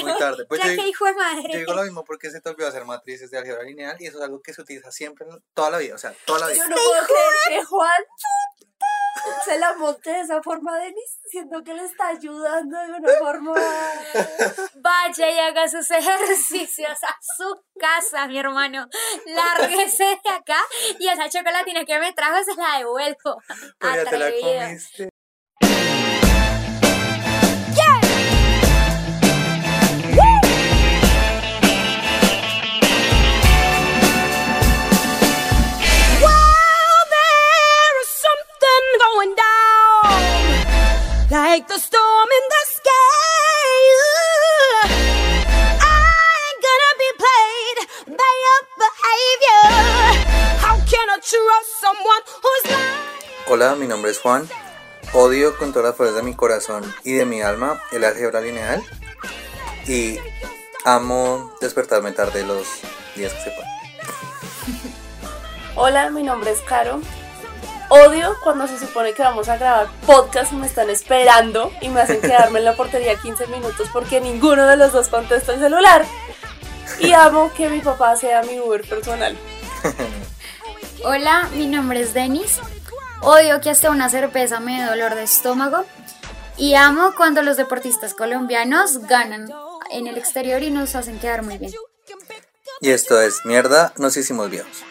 Muy tarde. Pues ya que hijo de madre. yo digo lo mismo porque se te olvidó hacer matrices de álgebra lineal y eso es algo que se utiliza siempre, toda la vida, o sea, toda la vida. Yo no puedo creer que Juan se la monte de esa forma Denis, siendo que le está ayudando de una forma... Vaya y haga sus ejercicios a su casa, mi hermano. Lárguese de acá y esa chocolatina que me trajo se la devuelvo. Pues ya te la comiste. Like the storm in the sky. I ain't gonna be played by your behavior. How can I trust someone who's lying? Hola, mi nombre es Juan. Odio con todas las fuerzas de mi corazón y de mi alma el álgebra lineal. Y amo despertarme tarde los días que se puedan. Hola, mi nombre es Caro. Odio cuando se supone que vamos a grabar podcast y me están esperando y me hacen quedarme en la portería 15 minutos porque ninguno de los dos contesta el celular. Y amo que mi papá sea mi Uber personal. Hola, mi nombre es Denis. Odio que hasta una cerveza me dé dolor de estómago. Y amo cuando los deportistas colombianos ganan en el exterior y nos hacen quedar muy bien. Y esto es Mierda, nos hicimos viejos.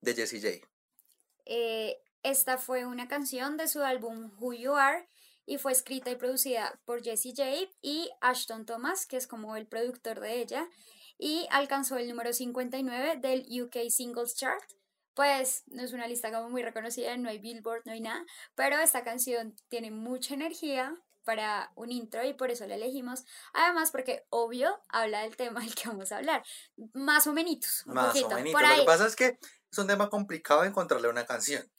De Jessie J. Eh, esta fue una canción de su álbum Who You Are y fue escrita y producida por Jessie J y Ashton Thomas, que es como el productor de ella, y alcanzó el número 59 del UK Singles Chart. Pues no es una lista como muy reconocida, no hay Billboard, no hay nada, pero esta canción tiene mucha energía para un intro y por eso la elegimos. Además, porque obvio habla del tema del que vamos a hablar. Más o menos, un Más poquito. o menos. por Lo ahí. que pasa es que es un tema complicado encontrarle una canción.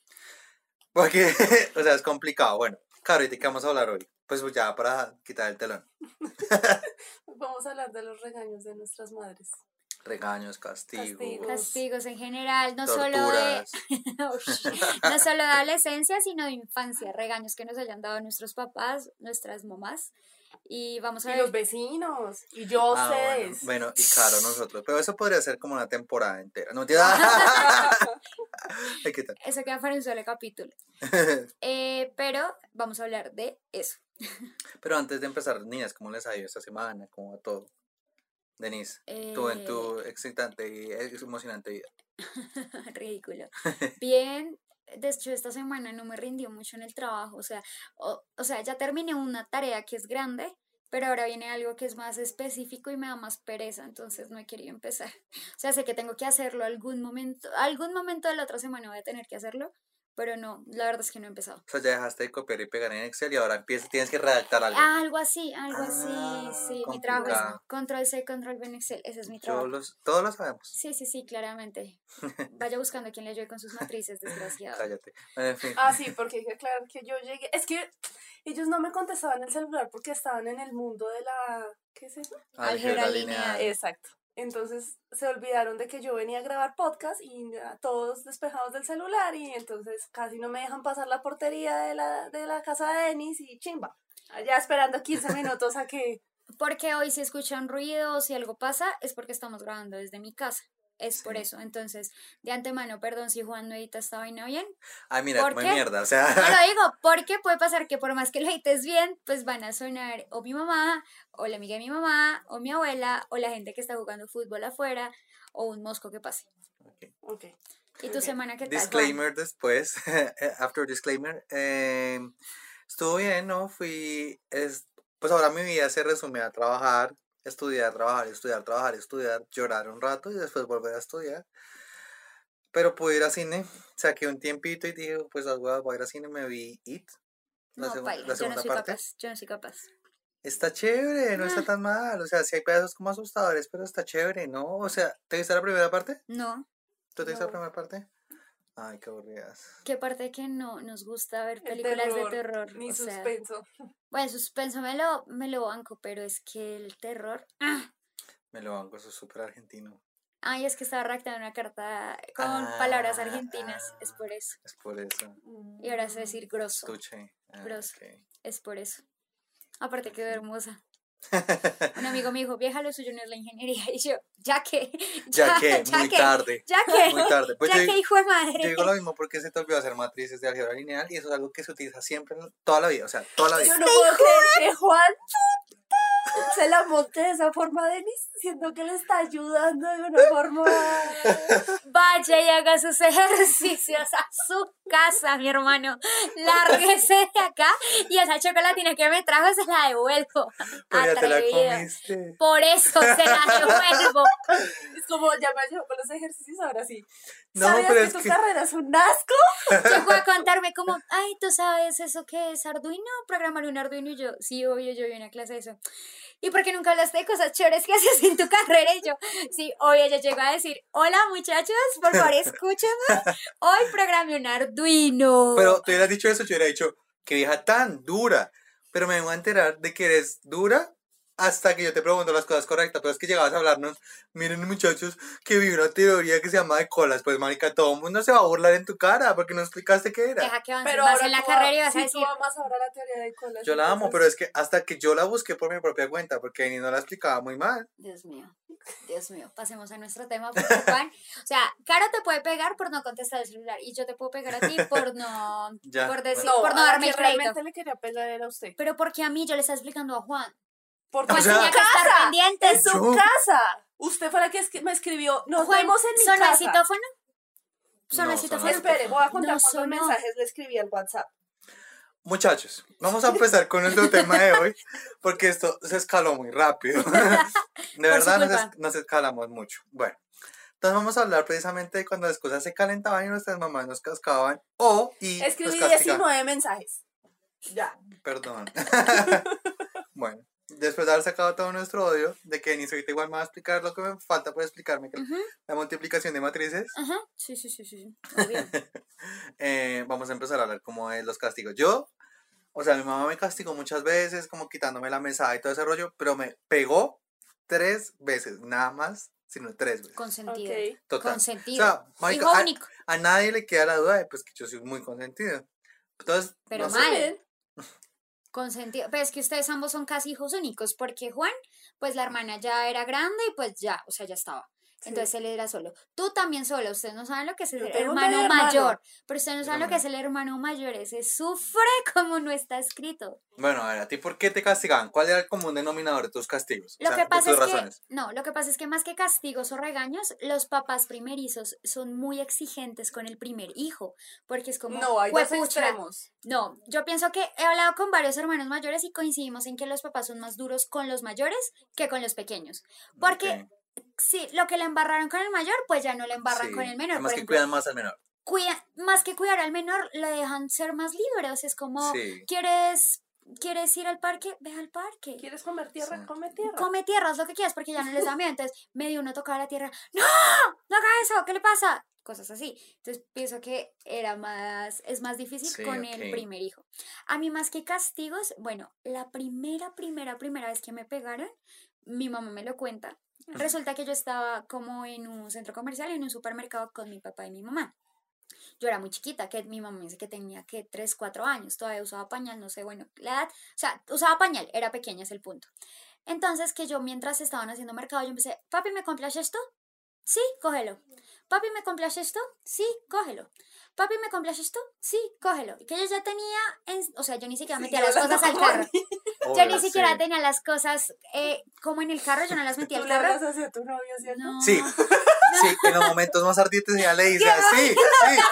Porque, o sea, es complicado. Bueno, claro, ¿y de qué vamos a hablar hoy? Pues ya para quitar el telón. Vamos a hablar de los regaños de nuestras madres. Regaños, castigos, Castigos. Castigos en general, no solo de no solo de adolescencia, sino de infancia, regaños que nos hayan dado nuestros papás, nuestras mamás. Y vamos a Y los ver. vecinos. Y yo Ah, bueno, ustedes. bueno, y claro, nosotros. Pero eso podría ser como una temporada entera. No, ¿Qué tal? Eso queda para un solo capítulo. Eh, pero vamos a hablar de eso. Pero antes de empezar, niñas, ¿cómo les ha ido esta semana? ¿Cómo va todo? Denise, tú en tu Eh, excitante y emocionante vida. Ridículo. Bien, de hecho esta semana no me rindió mucho en el trabajo, o sea, o, o sea, ya terminé una tarea que es grande, pero ahora viene algo que es más específico y me da más pereza, entonces no he querido empezar. O sea, sé que tengo que hacerlo algún momento, algún momento de la otra semana voy a tener que hacerlo, pero no, la verdad es que no he empezado. O sea, ya dejaste de copiar y pegar en Excel y ahora empiezas, tienes que redactar algo. Algo así, algo Ah, así, sí, mi trabajo es control C, control V en Excel, ese es mi Yo trabajo. los, todos lo sabemos. Sí, sí, sí, claramente. Vaya buscando a quien le ayude con sus matrices, desgraciado. Cállate. Bueno, en fin. Ah, sí, porque hay que aclarar que yo llegué. Es que ellos no me contestaban el celular porque estaban en el mundo de la. ¿Qué es eso? álgebra lineal. Exacto. Entonces se olvidaron de que yo venía a grabar podcast y todos despejados del celular y entonces casi no me dejan pasar la portería de la, de la casa de Denis y chimba. Allá esperando 15 minutos a que... Porque hoy si escuchan ruido o si algo pasa es porque estamos grabando desde mi casa. Es por Sí. eso. Entonces, de antemano, perdón si Juan no edita esta vaina bien. Ay, mira, ¿Por como qué? mierda. O sea, No lo digo porque puede pasar que por más que lo edites bien, pues van a sonar o mi mamá, o la amiga de mi mamá, o mi abuela, o la gente que está jugando fútbol afuera, o un mosco que pase. Ok. Ok. ¿Y tu semana qué tal? Juan? Disclaimer después, after disclaimer. eh, estuvo bien, ¿no? Fui, es, pues ahora mi vida se resume a trabajar, estudiar, trabajar, estudiar, trabajar, estudiar, llorar un rato y después volver a estudiar. Pero pude ir a cine, saqué un tiempito y dije, pues las huevas, voy a ir a cine, me vi It, La No, la yo no segunda soy parte. capaz, yo no soy capaz. Está chévere, no está tan mal. O sea, sí hay pedazos como asustadores, pero está chévere, ¿no? O sea, ¿te viste la primera parte? No, ¿Tú te viste la No. primera parte? Ay, qué aburridas. qué parte que no nos gusta ver El películas de terror. Ni o sea, suspenso. bueno, suspenso me lo, me lo banco, pero es que el terror. ¡ah! Me lo banco, eso es súper argentino. Ay, es que estaba redactando una carta con Ah, palabras argentinas, ah. es por eso. Es por eso. Y ahora sé decir grosso, Tuche. Ah, Grosso. es por eso. Aparte quedó hermosa. Un amigo me dijo, vieja, lo suyo no es la ingeniería. Y yo, ya que, Ya que, muy que, tarde. Ya que, Muy tarde. Pues ya yo, que hijo de yo madre. digo lo mismo porque se te olvidó hacer matrices de álgebra lineal y eso es algo que se utiliza siempre, toda la vida. O sea, toda la vida. Yo no puedo creer que Juan se la monte de esa forma, Denis, siendo que le está ayudando de una forma. Vaya y haga sus ejercicios a su casa, mi hermano. Lárguese de acá y esa chocolatina que me trajo se la devuelvo. Pero ya te la Atrevido. comiste. Por eso se la devuelvo. Es como ya me ayudó con los ejercicios, ahora sí. No, ¿Sabías pero que es tu que- carrera es un asco? Llegó a contarme como, ay, ¿tú sabes eso que es Arduino? Programar un Arduino y yo, sí, obvio, yo vi una clase de eso. ¿Y por qué nunca hablaste de cosas chéveres que haces en tu carrera? Y yo, sí, hoy ella llegó a decir, hola muchachos, por favor escúchame, hoy programé un Arduino. Pero tú hubieras dicho eso, yo hubiera dicho, qué vieja tan dura. Pero me vengo a enterar de que eres dura hasta que yo te pregunto las cosas correctas. Pero es que llegabas a hablarnos, miren muchachos, que vi una teoría que se llama de colas. Pues, marica, todo el mundo se va a burlar en tu cara porque no explicaste qué era. Deja que Pero ahora en la carrera y a- vas a sí, decir, tú amas ahora la teoría de colas. Yo la amo, entonces- pero es que hasta que yo la busqué por mi propia cuenta, porque ni no la explicaba muy mal. Dios mío, Dios mío, pasemos a nuestro tema, porque Juan, o sea, Caro te puede pegar por no contestar el celular y yo te puedo pegar a ti por no, Ya, por decir, No, por no darme crédito. realmente le quería pegar era a usted. Pero porque a mí yo le estaba explicando a Juan. Porque O sea- tenía que estar casa, pendiente. es su Yo- casa. Usted fue la que me escribió, nos Juan, vemos en mi ¿sonó el casa. citófono? ¿Sonó No, citófono? Espere, voy a contar No cuántos mensajes le escribí al WhatsApp. Muchachos, vamos a empezar con nuestro tema de hoy, porque esto se escaló muy rápido. De verdad nos, culpa. es- nos escalamos mucho. Bueno, entonces vamos a hablar precisamente de cuando las cosas se calentaban y nuestras mamás nos cascaban o y Escribí nos castigaban. 19 mensajes. Ya. Perdón. bueno, después de haber sacado todo nuestro odio, de que ni ahorita igual me va a explicar lo que me falta por explicarme, que la multiplicación de matrices, Ajá, sí, sí, sí, sí, sí, eh, vamos a empezar a hablar como de los castigos. Yo, o sea, mi mamá me castigó muchas veces, como quitándome la mesada y todo ese rollo, pero me pegó tres veces, nada más, sino tres veces. Consentido. Ok. Total. Consentido. O sea, marica, Hijo a- único. A nadie le queda la duda de pues, que yo soy muy consentido. Entonces, Pero no mal. Consentido. Pero es que ustedes ambos son casi hijos únicos, porque Juan, pues la hermana ya era grande y pues ya, o sea, ya estaba. Sí. Entonces él era solo. Tú también solo. Ustedes no saben lo que es el hermano hermano. mayor. Pero ustedes no saben lo que es el hermano mayor. Ese sufre como no está escrito. Bueno, a ver, ¿a ti por qué te castigaban? ¿Cuál era el común denominador de tus castigos? O Lo sea, que de pasa tus es que, razones. no, lo que pasa es que más que castigos o regaños, los papás primerizos son muy exigentes con el primer hijo, porque es como, No, hay dos extremos. No, yo pienso que he hablado con varios hermanos mayores y coincidimos en que los papás son más duros con los mayores que con los pequeños, porque Ok, sí, lo que le embarraron con el mayor, pues ya no le embarran sí. con el menor. Además por que ejemplo, cuidan más al menor. cuida- más que cuidar al menor, le dejan ser más libre, o sea, es como, Sí. ¿quieres, ¿quieres ir al parque? Ve al parque. ¿Quieres comer tierra? Sí. Come tierra. Come tierra, haz lo que quieras porque ya no les da miedo. Entonces, medio uno tocaba la tierra. ¡No! ¡No haga eso! ¿Qué le pasa? Cosas así. Entonces, pienso que era más, es más difícil Sí, con el primer hijo. A mí, más que castigos, bueno, la primera, primera, primera vez que me pegaron, mi mamá me lo cuenta. Resulta que yo estaba como en un centro comercial, en un supermercado con mi papá y mi mamá. Yo era muy chiquita, que mi mamá me dice que tenía que 3, 4 años, todavía usaba pañal, no sé, bueno, la edad, o sea, usaba pañal, era pequeña, es el punto. Entonces, que yo mientras estaban haciendo mercado, yo empecé, papi, ¿me compras esto? Sí, cógelo. Papi, ¿me compras esto? Sí, cógelo. Papi, ¿me compras esto? Sí, cógelo. Y que yo ya tenía, en- o sea, yo ni siquiera metía Sigue las cosas al carro. Yo ni siquiera sí. tenía las cosas eh, como en el carro, yo no las metía al carro. hablas hacia tu novio, ¿cierto? No. Sí, sí, en los momentos más ardientes ella le dice así, sí,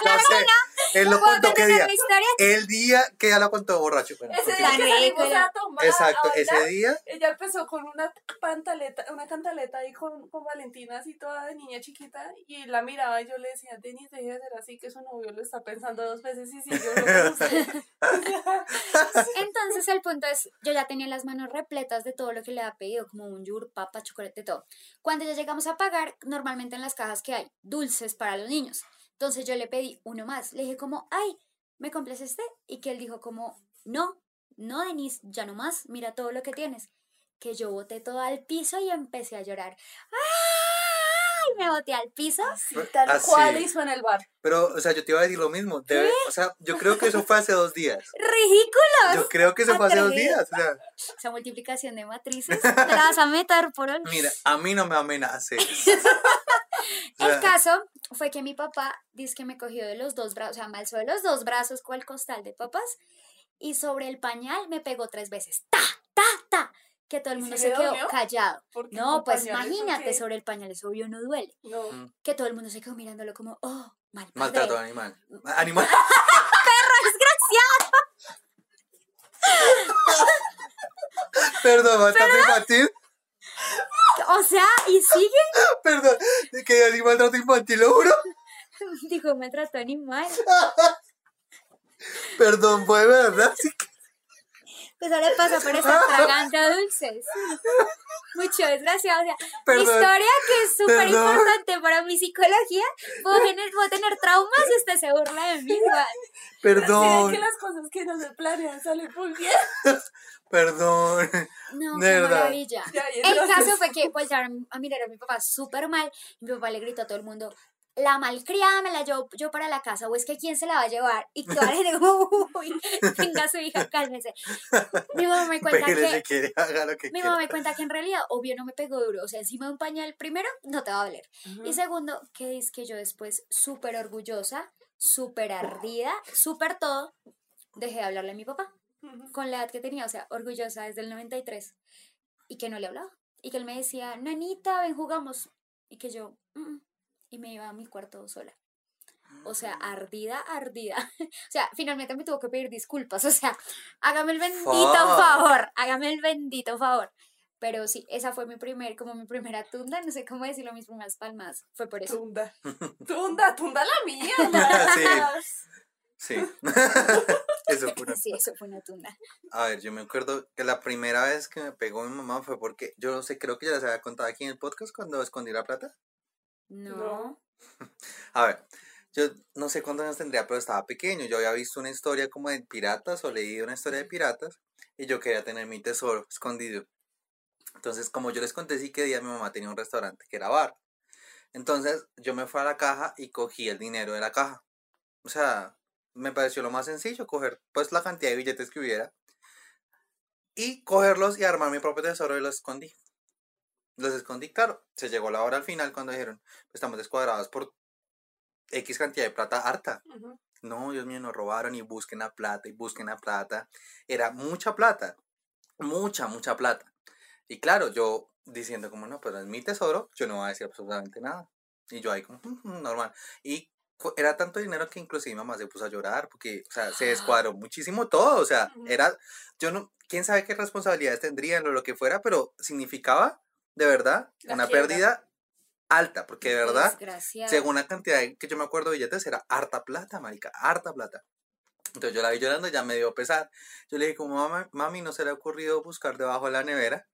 lo sé. Él lo ¿Puedo contó qué terminar día. la historia? El día que ella lo contó borracho. Bueno, Ese día que salimos a tomar, Exacto, a ese día. Ella empezó con una pantaleta, una cantaleta ahí con, con Valentina así toda de niña chiquita y la miraba y yo le decía, Denis, deje de ser así que su novio lo está pensando dos veces y si yo lo. Entonces el punto es, yo ya tenía las manos repletas de todo lo que le había pedido, como un yur, papa, chocolate, todo. Cuando ya llegamos a pagar, normalmente en las cajas que hay, dulces para los niños. Entonces yo le pedí uno más. Le dije como, ay, ¿me compras este? Y que él dijo como, no, no, Denise, ya no más, mira todo lo que tienes. Que yo boté todo al piso y empecé a llorar. ¡Ay! Me boté al piso. Así, tal Así. cual hizo en el bar. Pero, o sea, yo te iba a decir lo mismo. debe- o sea, yo creo que eso fue hace dos días. ¡Ridículos! Yo creo que eso fue hace dos días. O sea, Esa multiplicación de matrices, te la vas a meter por un... mira, a mí no me amenaces. El caso fue que mi papá dice que me cogió de los dos brazos, o sea, me alzó de los dos brazos con el costal de papas y sobre el pañal me pegó tres veces. ¡Ta! ¡Ta! ¡Ta! Que todo el ¿Y mundo se quedó dolió? callado. No, pues pañales, ¿o imagínate, sobre el pañal, eso obvio no duele. No. Mm. Que todo el mundo se quedó mirándolo como, oh, mal padre. maltrato animal. Animal. Perdón, maltrato infantil. O sea, y sigue, Perdón, que así maltrato infantil, lo juro. dijo, me trató animal. Perdón, fue verdad. Sí que- Pues ahora pasa por estar tragando dulces. Mucho desgraciado. O sea, mi Perdón. historia, que es súper importante para mi psicología, puedo tener, puedo tener traumas y usted se burla de mí Perdón, que las cosas que no se planean salen muy bien. perdón. No, De qué verdad. maravilla. Ya, El caso fue que voltearon a mirar a mi papá súper mal. y Mi papá le gritó a todo el mundo, la malcriada me la llevo yo para la casa, o es que quién se la va a llevar. Y toda la gente como, uy, venga su hija, cálmese. Mi mamá me cuenta Pégale si que... quiere, haga lo que Mi quiera. mamá me cuenta que en realidad, obvio, no me pegó duro. O sea, encima de un pañal, primero, no te va a doler. Y segundo, que es que yo después, súper orgullosa, súper ardida, súper todo, dejé de hablarle a mi papá con la edad que tenía, o sea, orgullosa desde el 93, y que no le hablaba. Y que él me decía, nanita, ven, jugamos. Y que yo, "Mm, mm", y me iba a mi cuarto sola. O sea, ardida, ardida. O sea, finalmente me tuvo que pedir disculpas. O sea, hágame el bendito Fuck. favor, hágame el bendito favor. Pero sí, esa fue mi primer, como mi primera tunda, no sé cómo decirlo, mis primeras palmas. Fue por eso. Tunda. Tunda, tunda la mía. Sí. Eso fue una- Sí, eso fue una tunda. A ver, yo me acuerdo que la primera vez que me pegó mi mamá fue porque, yo no sé, creo que ya les había contado aquí en el podcast cuando escondí la plata. No. No. A ver, yo no sé cuántos años tendría, pero estaba pequeño. Yo había visto una historia como de piratas o leído una historia de piratas y yo quería tener mi tesoro escondido. Entonces, como yo les conté, sí que día mi mamá tenía un restaurante que era bar. Entonces, yo me fui a la caja y cogí el dinero de la caja. O sea, me pareció lo más sencillo coger pues la cantidad de billetes que hubiera y cogerlos y armar mi propio tesoro y los escondí. Los escondí, claro. Se llegó la hora al final cuando dijeron, estamos descuadrados por X cantidad de plata harta. Ujú. No, Dios mío, nos robaron y busquen la plata y busquen la plata. Era mucha plata, mucha, mucha plata. Y claro, yo diciendo como, no, pues es mi tesoro, yo no voy a decir absolutamente nada. Y yo ahí como, "Mm, mm, normal. Y era tanto dinero que inclusive mi mamá se puso a llorar porque, o sea, se descuadró muchísimo todo. O sea, era, yo no, quién sabe qué responsabilidades tendrían o lo que fuera, pero significaba, de verdad, La una quiebra. pérdida alta, porque de verdad, según la cantidad de- que yo me acuerdo de billetes, era harta plata, marica, harta plata. Entonces yo la vi llorando, ya me dio pesar. Yo le dije como, mamá, mami, ¿no se le ha ocurrido buscar debajo de la nevera?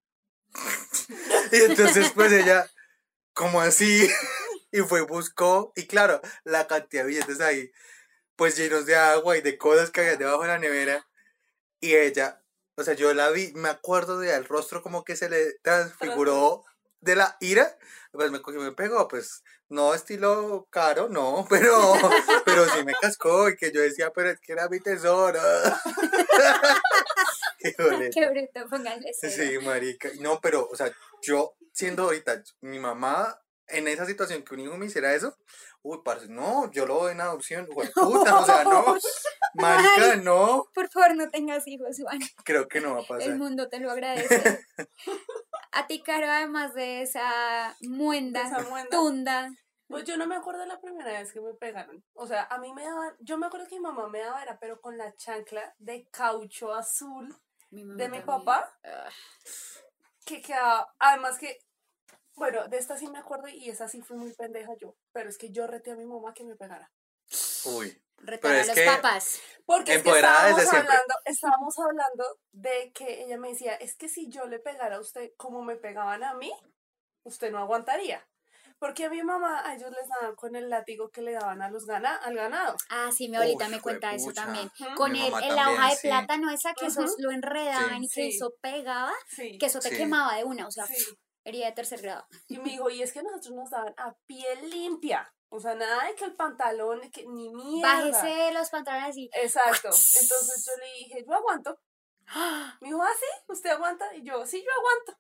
y entonces pues ella, como así, y fue, buscó, y claro, la cantidad de billetes ahí, pues llenos de agua y de cosas que había debajo de la nevera. Y ella, o sea, yo la vi, me acuerdo de el rostro como que se le transfiguró de la ira, pues me cogió y me pegó, pues no estilo caro, no, pero, pero sí me cascó y que yo decía, pero es que era mi tesoro. Qué. Qué bruto, pónganle cero. Sí, marica. No, pero, o sea, yo siendo ahorita mi mamá en esa situación que un hijo me hiciera eso, uy, parce, no, yo lo doy en adopción, güey, puta, o sea, no, marica, no, Por favor, no tengas hijos, Juan. creo que no va a pasar. El mundo te lo agradece. A ti, Caro, además de esa muenda, Esa muenda. tunda, Pues yo no me acuerdo de la primera vez que me pegaron. O sea, a mí me daban, yo me acuerdo que mi mamá me daba era, pero con la chancla de caucho azul Mi de mi también. papá, Ah, que quedaba, además que, bueno, de esta sí me acuerdo y esa sí fui muy pendeja yo, pero es que yo reté a mi mamá que me pegara. Uy. Retar a es los que- papás. Porque es que estábamos desde hablando, estábamos hablando de que ella me decía, es que si yo le pegara a usted como me pegaban a mí, usted no aguantaría. Porque a mi mamá, a ellos les daban con el látigo que le daban a los gana, al ganado. Ah, sí, mi abuelita me cuenta eso también. Con el, en la hoja de sí. plátano esa que eso Ujú. lo enredaban y que Sí. eso pegaba, Sí. que eso te Sí. quemaba de una, o sea, sí. herida de tercer grado. Y me dijo, y es que nosotros nos daban a piel limpia. O sea, nada de que el pantalón, que ni mierda. Bájese los pantalones y Exacto. Entonces yo le dije, yo aguanto. Me dijo, ah, sí, ¿usted aguanta? Y yo, sí, yo aguanto.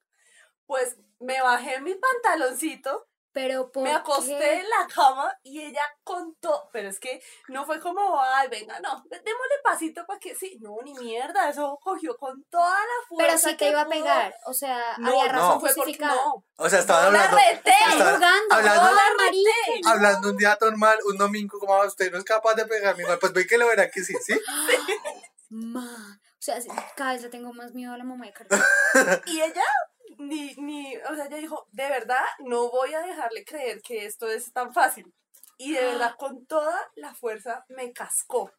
Pues me bajé mi pantaloncito, pero por me acosté qué? en la cama y ella contó. Pero es que no fue como, ay, venga, no, démosle pasito para que sí. No, ni mierda, eso cogió con toda la fuerza. Pero sí te que iba a pegar, o sea, No, había no, razón fue porque no. O sea, estaban la hablando. reté. estaban jugando, hablando, marica, hablando un día normal, un domingo, como "Ah, usted no es capaz de pegarme igual. Pues ve que lo verá que sí, ¿sí? Ma, o sea, cada vez le tengo más miedo a la mamá de Carlos. Y ella, ni, ni, o sea, ella dijo, de verdad, no voy a dejarle creer que esto es tan fácil. Y de verdad, con toda la fuerza, me cascó.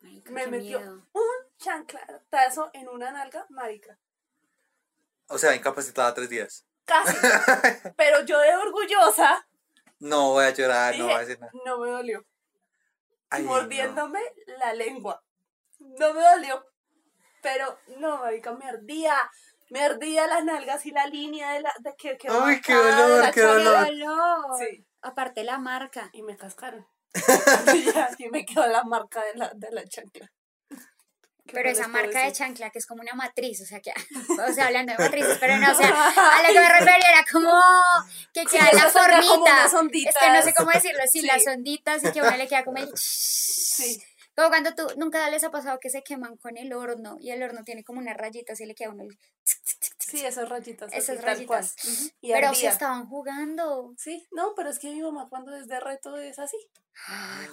Marica, Me metió miedo. un chanclatazo en una nalga, marica. O sea, incapacitada tres días. Casi. Pero yo de orgullosa, No voy a llorar, no voy a decir nada. no me dolió. Ay, no. mordiéndome la lengua. No me dolió. Pero no, marica, me ardía. Me ardía las nalgas y la línea de la de que Ay, qué dolor, la qué ¡Qué chancla. dolor. dolor! Sí. Aparte la marca. Y me cascaron. y me quedó la marca de la, de la chancla. ¿Qué Pero esa marca de chancla que es como una matriz, o sea que, o sea, hablando de matrices, pero no, o sea, a lo que me refería era como que queda la tendrá como formita. unas Es que no sé cómo decirlo, sí, Sí. las onditas y que a uno le queda como el... Sí. Como cuando tú, nunca les ha pasado que se queman con el horno y el horno tiene como unas rayitas y le queda uno el... Sí, esas rayitas. Esas rayitas. Y Pero si estaban jugando. Sí, no, pero es que mi mamá cuando es de reto es así.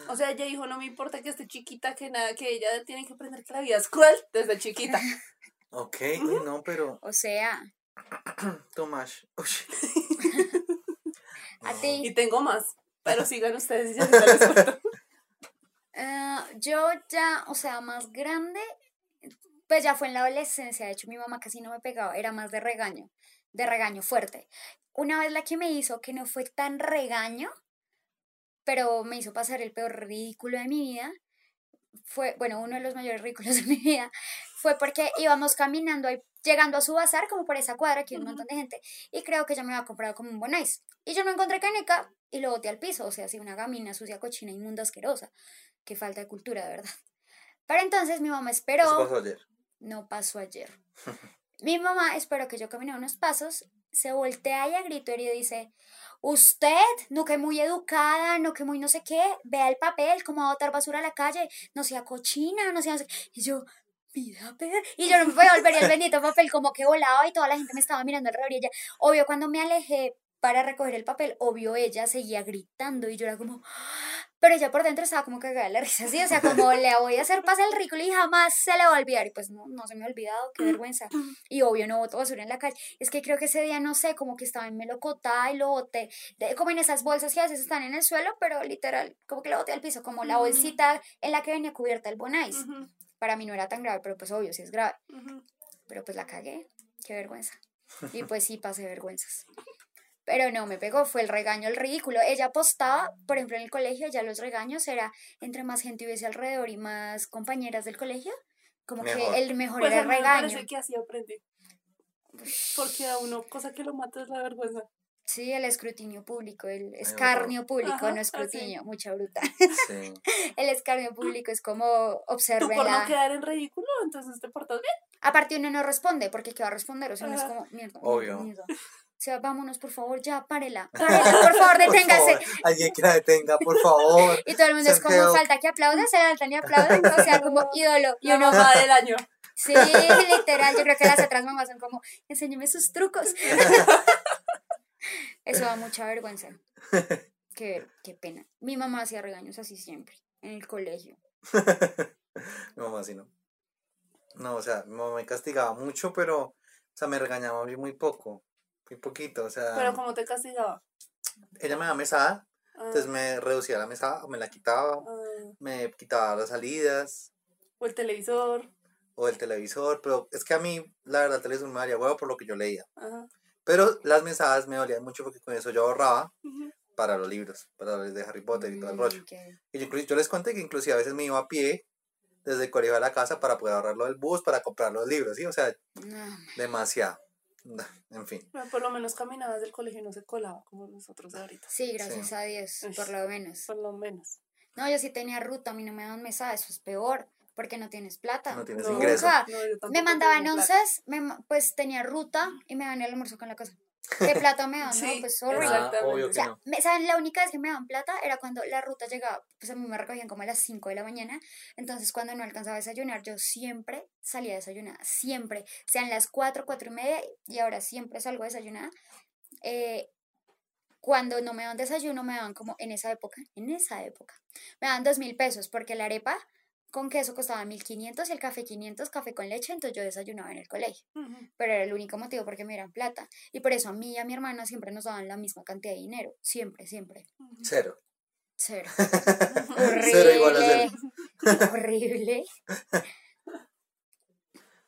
O sea, ella dijo, no me importa que esté chiquita, que nada, que ella tiene que aprender que la vida es cruel desde chiquita. Ok, no, pero. O sea, Tomás. Uy. a ti. Y tengo más, pero sigan ustedes y ya les Eh, yo ya, o sea, más grande, pues ya fue en la adolescencia. De hecho, mi mamá casi no me pegaba, era más de regaño, de regaño fuerte. Una vez la que me hizo, que no fue tan regaño, pero me hizo pasar el peor ridículo de mi vida, fue, bueno, uno de los mayores ridículos de mi vida, fue porque íbamos caminando ahí, llegando a su bazar, como por esa cuadra, que hay un montón de gente, y creo que ella me había comprado como un bonais. Y yo no encontré caneca y lo boté al piso, o sea, así una gamina sucia, cochina, inmunda, asquerosa. Qué falta de cultura, de verdad. Pero entonces mi mamá Eso esperó, pasó ayer. no pasó ayer. Mi mamá esperó que yo caminara unos pasos, se voltea y a grito herido dice, usted, no que muy educada, no que muy no sé qué, vea el papel, cómo va a botar basura a la calle, no sea cochina, no sea... no sé qué". Y yo, vida, per-". Y yo no me podía volver y el bendito papel como que volaba y toda la gente me estaba mirando alrededor y ella, obvio, cuando me alejé para recoger el papel, obvio, ella seguía gritando y yo era como... Pero ella por dentro estaba como cagada la risa, ¿sí? O sea, como le voy a hacer pasar el ridículo y jamás se le va a olvidar. Y pues no, no se me ha olvidado, qué vergüenza. Y obvio no boto basura en la calle. Es que creo que ese día, no sé, como que estaba en melocotá y lo boté, de- como en esas bolsas que a veces están en el suelo, pero literal, como que lo boté al piso, como la bolsita en la que venía cubierta el bonais. Ujú, Para mí no era tan grave, pero pues obvio, sí es grave. Pero pues la cagué, qué vergüenza. Y pues sí, pasé vergüenzas. Pero no, me pegó, fue el regaño, el ridículo. Ella apostaba, por ejemplo, en el colegio, ya los regaños era entre más gente hubiese alrededor y más compañeras del colegio, como Mejor. que el mejor Pues era el me regaño. parece que así aprende. Porque a uno, cosa que lo mata es la vergüenza. Sí, el escrutinio público, el escarnio público, Ajá, no así. escrutinio, mucha bruta. Sí. El escarnio público es como Tú observen por no quedar en ridículo, entonces te portas bien. Aparte uno no responde, porque ¿qué va a responder? O sea, uno es Ajá. como, mierda, Obvio. mierda. O sea, vámonos, por favor, ya, párela, párela, por favor, Por deténgase. favor, alguien que la detenga, por favor. Y todo el mundo es como, falta que aplauda, se levantan y aplauden, o sea, como ídolo. Y uno, mamá del año. sí, literal, yo creo que las otras mamás son como, enséñeme sus trucos. Eso da mucha vergüenza. Qué qué pena. Mi mamá hacía regaños así siempre, en el colegio. Mi mamá sí no. No, o sea, mi mamá me castigaba mucho, pero, o sea, me regañaba muy, muy poco, muy poquito, o sea, Pero como te castigaba. ella me daba mesada, Ah, entonces me reducía la mesada, me la quitaba, ah, me quitaba las salidas, o el televisor. o el televisor, pero es que a mí, la verdad, el televisor me daría huevo por lo que yo leía. Ajá. Pero las mesadas me dolían mucho porque con eso yo ahorraba Ujú. para los libros, para los de Harry Potter y todo el rollo. Mm, ok. Y yo, yo les conté que inclusive a veces me iba a pie desde el colegio a la casa para poder ahorrar lo del bus, para comprar los libros, ¿sí? O sea, No, demasiado. En fin. Pero por lo menos caminabas del colegio y no se colaba como nosotros de ahorita. sí, gracias Sí. a Dios, por lo menos. Por lo menos. No, yo sí tenía ruta, a mí no me daban mesa, eso es peor, porque no tienes plata. No tienes No, ingreso. No, Me mandaban onces, me pues tenía ruta y me daban el almuerzo con la cosa. ¿Qué plata me? Sí, no, pues sorry. Ah, obvio O sea, no. me- ¿saben? La única vez que me daban plata era cuando la ruta llegaba, pues a mí me recogían como a las 5 de la mañana, entonces cuando no alcanzaba a desayunar, yo siempre salía a desayunar, siempre, sean las 4, 4 y media, y ahora siempre salgo a desayunar. Eh, cuando no me daban desayuno, me daban como en esa época, en esa época, me daban dos mil pesos, porque la arepa con queso costaba 1500 y el café 500, café con leche, entonces yo desayunaba en el colegio pero era el único motivo porque me dieran plata. Y por eso a mí y a mi hermana siempre nos daban la misma cantidad de dinero. Siempre, siempre. Cero. Cero. Cero igual a Horrible. cero. Horrible.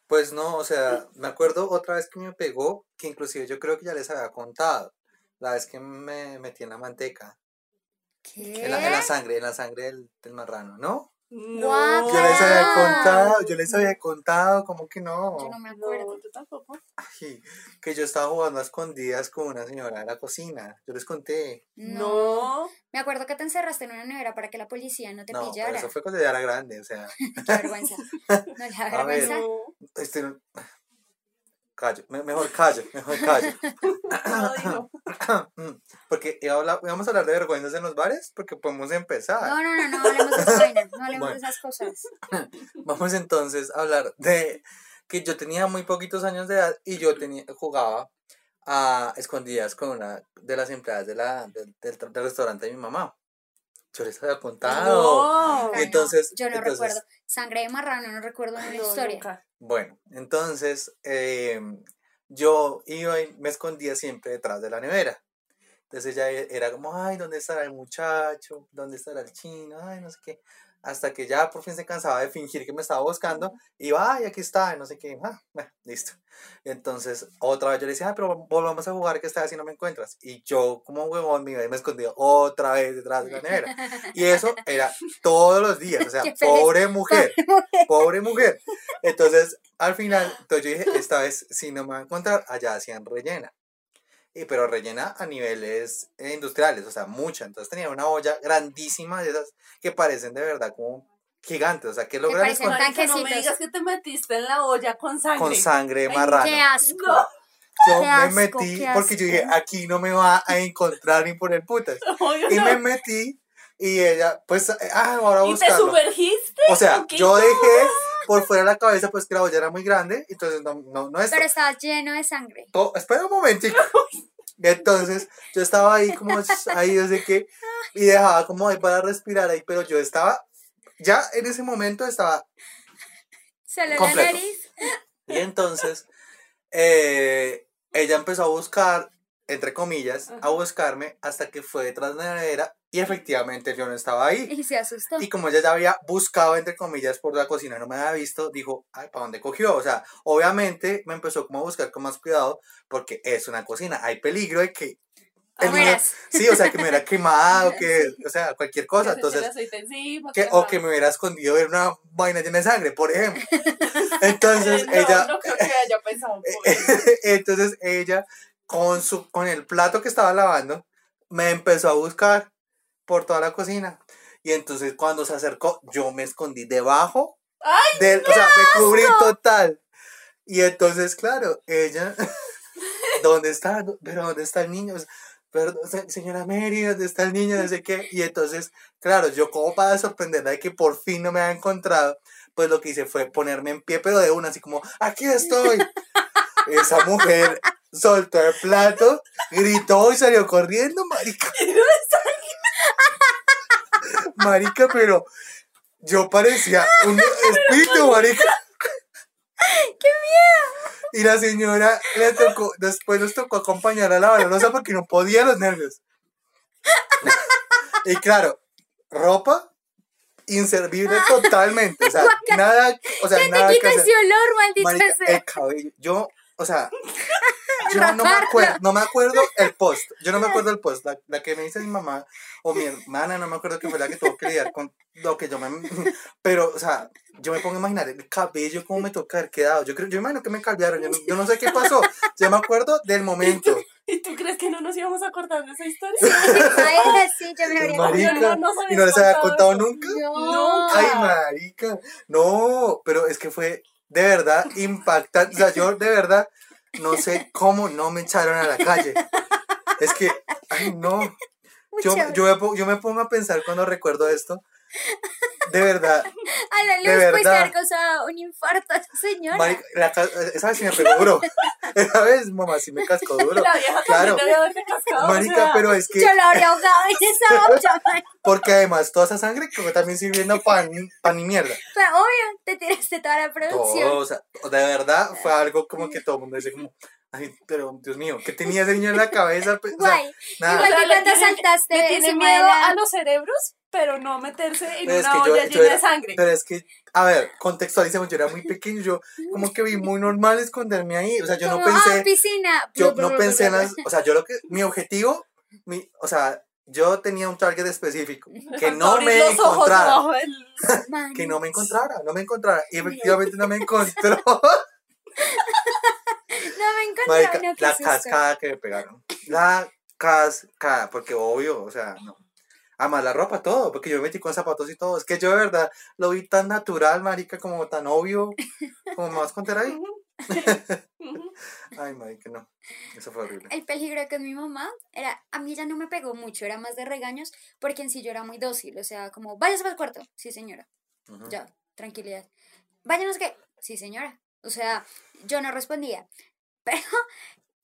Pues no, o sea, me acuerdo otra vez que me pegó, que inclusive yo creo que ya les había contado, la vez que me metí en la manteca, ¿Qué? en la, en la sangre, en la sangre del, del marrano, ¿no? No. Yo les había contado, yo les había contado, ¿cómo que no? Yo no me No, acuerdo. yo tampoco. Ay, que yo estaba jugando a escondidas con una señora de la cocina, yo les conté. No. No. Me acuerdo que te encerraste en una nevera para que la policía no te No, pero pillara. eso fue cuando ya era grande, o sea, Qué vergüenza. No le da A ver. vergüenza. No. este, callo, me- mejor callo, mejor callo. No digo. Porque iba a hablar- íbamos a hablar de vergüenzas en los bares, porque podemos empezar. No, no, no, no hablemos de esa vaina. No hablemos Bueno. de esas cosas. Vamos entonces a hablar de que yo tenía muy poquitos años de edad y yo tenía, jugaba a escondidas con una de las empleadas de la, del, del restaurante de mi mamá. Yo les había contado. No. Ay, no, entonces- yo no entonces- recuerdo. Sangre de marrano, no recuerdo una No, historia. nunca. Bueno, entonces eh, yo iba y me escondía siempre detrás de la nevera. Entonces ella e- era como, ay, ¿dónde estará el muchacho? ¿Dónde estará el chino? Ay, no sé qué. Hasta que ya por fin se cansaba de fingir que me estaba buscando. Y iba, ay, aquí está, y no sé qué. Ah, bueno, listo. Y entonces otra vez yo le decía, ay, pero volvamos a jugar, que esta vez si no me encuentras. Y yo, como un huevón, iba y me escondía otra vez detrás de la nevera. Y eso era todos los días. O sea, pobre mujer. Pobre mujer. Entonces, al final, entonces yo dije, esta vez si no me va a encontrar, allá hacían rellena. Y, pero rellena a niveles eh, industriales, o sea, mucha. Entonces tenía una olla grandísima de esas que parecen de verdad como gigantes. O sea, que logran esconder Marica, no me digas que te metiste en la olla con sangre. con sangre marrano. ¡Qué asco! No. Yo qué me asco, metí porque yo dije, aquí no me va a encontrar ni por el putas. Obvio Y no. me metí y ella, pues, eh, ah, ahora a ¿Y te buscarlo. sumergiste? O sea, yo dejé por fuera la cabeza, pues que la olla era muy grande, entonces no, no, no es Pero estaba lleno de sangre. to- espera un momentico. Entonces yo estaba ahí como ahí no sé qué y dejaba como ahí para respirar ahí, pero yo estaba ya en ese momento estaba Solo la nariz. y entonces eh, ella empezó a buscar entre comillas a buscarme hasta que fue detrás de la nevera y efectivamente yo no estaba ahí. Y se asustó. Y como ella ya había buscado, entre comillas, por la cocina, no me había visto, dijo, ay, ¿para dónde cogió? O sea, obviamente me empezó como a buscar con más cuidado, porque es una cocina, hay peligro de que... Ah, el sí, o sea, que me hubiera quemado, que, o sea, cualquier cosa. Que Entonces, que, o que me hubiera escondido en una vaina llena de sangre, por ejemplo. Entonces, no, ella, No creo que haya pensado entonces ella, con, su, con el plato que estaba lavando, me empezó a buscar por toda la cocina. Y entonces cuando se acercó, yo me escondí debajo del, o sea, me cubrí total. Y entonces, claro, ella, ¿dónde está? Pero ¿dónde está el niño? Pero, se- señora Mary, ¿dónde está el niño? No sé qué. Y entonces, claro, yo como para sorprenderla de que por fin no me había encontrado, pues lo que hice fue ponerme en pie, pero de una, así como, aquí estoy. Esa mujer soltó el plato, gritó y salió corriendo, marica. Marica, pero yo parecía un espíritu, marica. ¡Qué miedo! Y la señora le tocó, después nos tocó acompañar a la valorosa porque no podía los nervios. Y claro, ropa inservible totalmente. O sea, nada, o sea, ¿Qué nada te que quita hacer. ese olor, maldita Marica, sea? el cabello. Yo, o sea, yo no me acuerdo, no me acuerdo el post. Yo no me acuerdo el post. La, la que me dice mi mamá o mi hermana, no me acuerdo que fue la que tuvo que lidiar con lo que yo me. Pero, o sea, yo me pongo a imaginar el cabello, cómo me toca haber quedado. Yo creo, yo imagino que me calviaron. Yo no, yo no sé qué pasó. Yo me acuerdo del momento. ¿Y tú crees que no nos íbamos a acordar de esa historia? Ay, sí, yo me habría Marica, no y no les había contado contado nunca. No. Ay, marica. No, pero es que fue de verdad impactante. O sea, yo de verdad no sé cómo no me echaron a la calle. Es que, ay, no. Yo, yo, yo me pongo a pensar cuando recuerdo esto. De verdad. A la de luz puede verdad. haber causado un infarto a esa señora. marica, la esa vez sí me pegó duro. Esa vez, mamá, sí me cascó duro. La vieja Claro. cascado. o Marica, sea, pero es que, Yo lo habría ahogado en esa olla, porque además toda esa sangre que también sirviendo pan, pan y mierda. Fue obvio, te tiraste toda la producción. Todo, o sea, de verdad fue algo como que todo el mundo dice como, ay, pero Dios mío, ¿qué tenía ese niño en la cabeza? Pues, o sea, Guay. nada. Igual que cuando saltaste le tiene miedo de la- a los cerebros, pero no meterse en Pero una yo- olla yo llena era- de sangre. Pero es que, a ver, contextualicemos, yo era muy pequeño, yo como que vi muy normal esconderme ahí, o sea, yo no Como, ah, pensé, piscina. yo no pensé en las, o sea, yo lo que, mi objetivo, mi, o sea, yo tenía un target específico, que no me encontrara, Man, que no me encontrara, no me encontrara, y efectivamente no me encontró, No me Marica, no, la cascada que me pegaron, la cascada, porque obvio, o sea, no. Además, la ropa, todo, porque yo me metí con zapatos y todo. Es que yo de verdad lo vi tan natural, marica, como tan obvio. Como me vas a contar ahí. Ay, marica, no. Eso fue horrible. El peligro con mi mamá era, a mí ya no me pegó mucho, era más de regaños, porque en sí yo era muy dócil, o sea, como, váyase para el cuarto, sí señora, ya, tranquilidad. Váyanos que, sí señora, o sea, yo no respondía, pero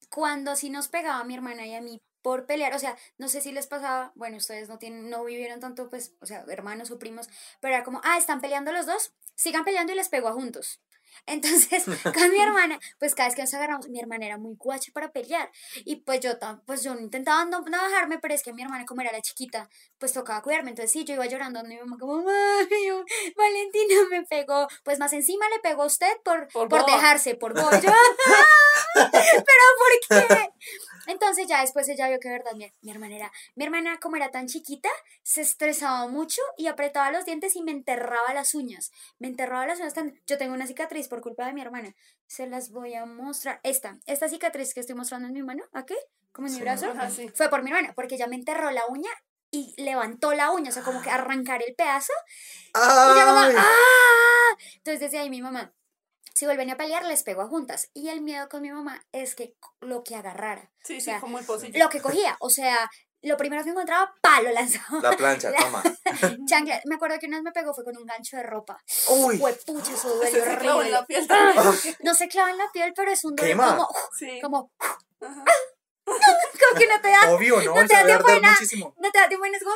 cuando sí nos pegaba mi hermana y a mí por pelear, o sea, no sé si les pasaba, bueno, ustedes no tienen, no vivieron tanto, pues, o sea, hermanos o primos, pero era como, ah, están peleando los dos, sigan peleando y les pego a juntos. Entonces, con mi hermana, pues cada vez que nos agarramos, mi hermana era muy guacha para pelear. Y pues yo, pues yo intentaba no, no bajarme, pero es que mi hermana, como era la chiquita, pues tocaba cuidarme. Entonces sí, yo iba llorando mi mamá como, "Mami, yo- Valentina me pegó. Pues más encima le pegó a usted por, Por dejarse, por. Y yo, "Ah, ¿pero por qué? Entonces ya después ella vio que de verdad mi, mi hermana era, mi hermana como era tan chiquita, se estresaba mucho y apretaba los dientes y me enterraba las uñas. Me enterraba las uñas tan... Yo tengo una cicatriz por culpa de mi hermana. Se las voy a mostrar. Esta, esta cicatriz que estoy mostrando en mi mano, ¿aquí? Como en mi Sí. brazo. Ajá, sí. Fue por mi hermana, porque ella me enterró la uña y levantó la uña, o sea, como que arrancar el pedazo. Y yo como, ¡ah! Entonces desde ahí mi mamá, si vuelven a pelear, les pego a juntas. Y el miedo con mi mamá es que lo que agarrara, Sí, o sí, sea, como el pocillo. lo que cogía, o sea, lo primero que encontraba, palo lanzaba. La plancha, toma. Chancla, me acuerdo que una vez me pegó fue con un gancho de ropa. Uy. Fue pucha, eso Se duele se clavó en horrible. la piel. No se clava en la piel, pero es un dolor Quema. como, Sí. como, Ajá. como que no te da, Obvio, ¿no? No te da tiempo arder de nada. muchísimo. no te da tiempo en es como,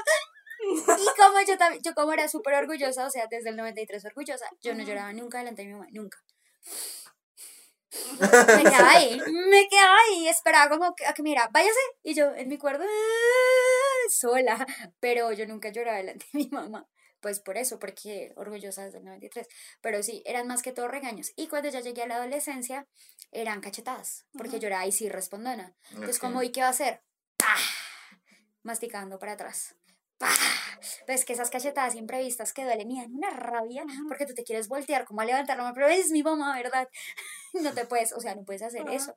y como yo también, yo como era súper orgullosa, o sea, desde el 93 orgullosa, yo no lloraba nunca delante de mi mamá, nunca. Me quedaba ahí, me quedaba ahí, esperaba como que, a que me dijera, váyase, y yo en mi cuarto, "Ah", sola, pero yo nunca lloraba delante de mi mamá, pues por eso, porque orgullosa desde el 93, pero sí, eran más que todo regaños, y cuando ya llegué a la adolescencia, eran cachetadas, porque Ujú. yo era ahí sí respondona, entonces como, ¿y qué va a hacer? ¡Pah! Masticando para atrás. ¡Pah! Ves que esas cachetadas imprevistas que duelen y dan una rabia porque tú te quieres voltear como a levantarlo, pero es mi mamá, ¿verdad? No te puedes, o sea, no puedes hacer Ajá. eso.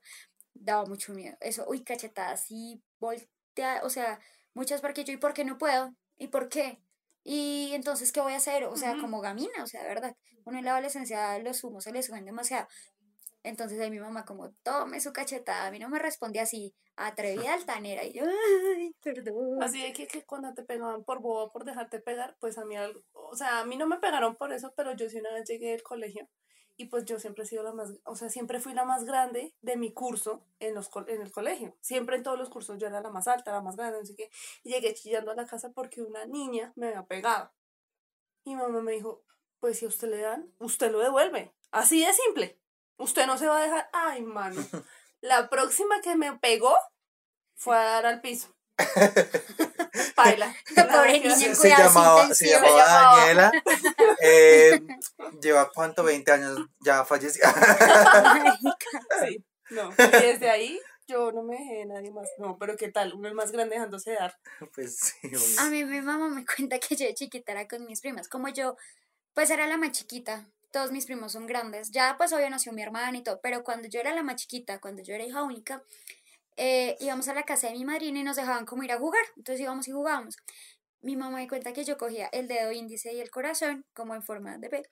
Daba mucho miedo. Eso, uy, cachetadas y voltea, o sea, muchas porque yo, ¿y por qué no puedo? ¿Y por qué? Y entonces, ¿qué voy a hacer? O sea, como gamina, o sea, de verdad. Uno en la adolescencia los humos se le suben demasiado. Entonces ahí mi mamá como, tome su cachetada. A mí no me respondía así, atrevida altanera. Y yo, ay, perdón. Así de que, que cuando te pegaban por boba, por dejarte pegar, pues a mí, algo- o sea, a mí no me pegaron por eso, pero yo sí una vez llegué del colegio y pues yo siempre he sido la más, o sea, siempre fui la más grande de mi curso en, los, en el colegio. Siempre en todos los cursos yo era la más alta, la más grande, qué. Y llegué chillando a la casa porque una niña me había pegado. Y mamá me dijo, pues si a usted le dan, usted lo devuelve. Así de simple. Usted no se va a dejar. Ay, mano. La próxima que me pegó fue a dar al piso. Baila. Pobre niña. Se, en se llamaba, se llamaba Se llamaba. Daniela. eh, lleva cuánto, 20 años ya falleció. Sí, no. Y desde ahí yo no me dejé de nadie más. No, pero ¿qué tal? Uno el más grande dejándose de dar. pues sí, obvio. A mí mi mamá me cuenta que yo de chiquita era con mis primas. Como yo, pues era la más chiquita. Todos mis primos son grandes. Ya pues obvio nació mi hermana y todo. Pero cuando yo era la más chiquita, cuando yo era hija única, eh, íbamos a la casa de mi madrina y nos dejaban como ir a jugar. Entonces íbamos y jugábamos. Mi mamá me cuenta que yo cogía el dedo índice y el corazón, como en forma de P,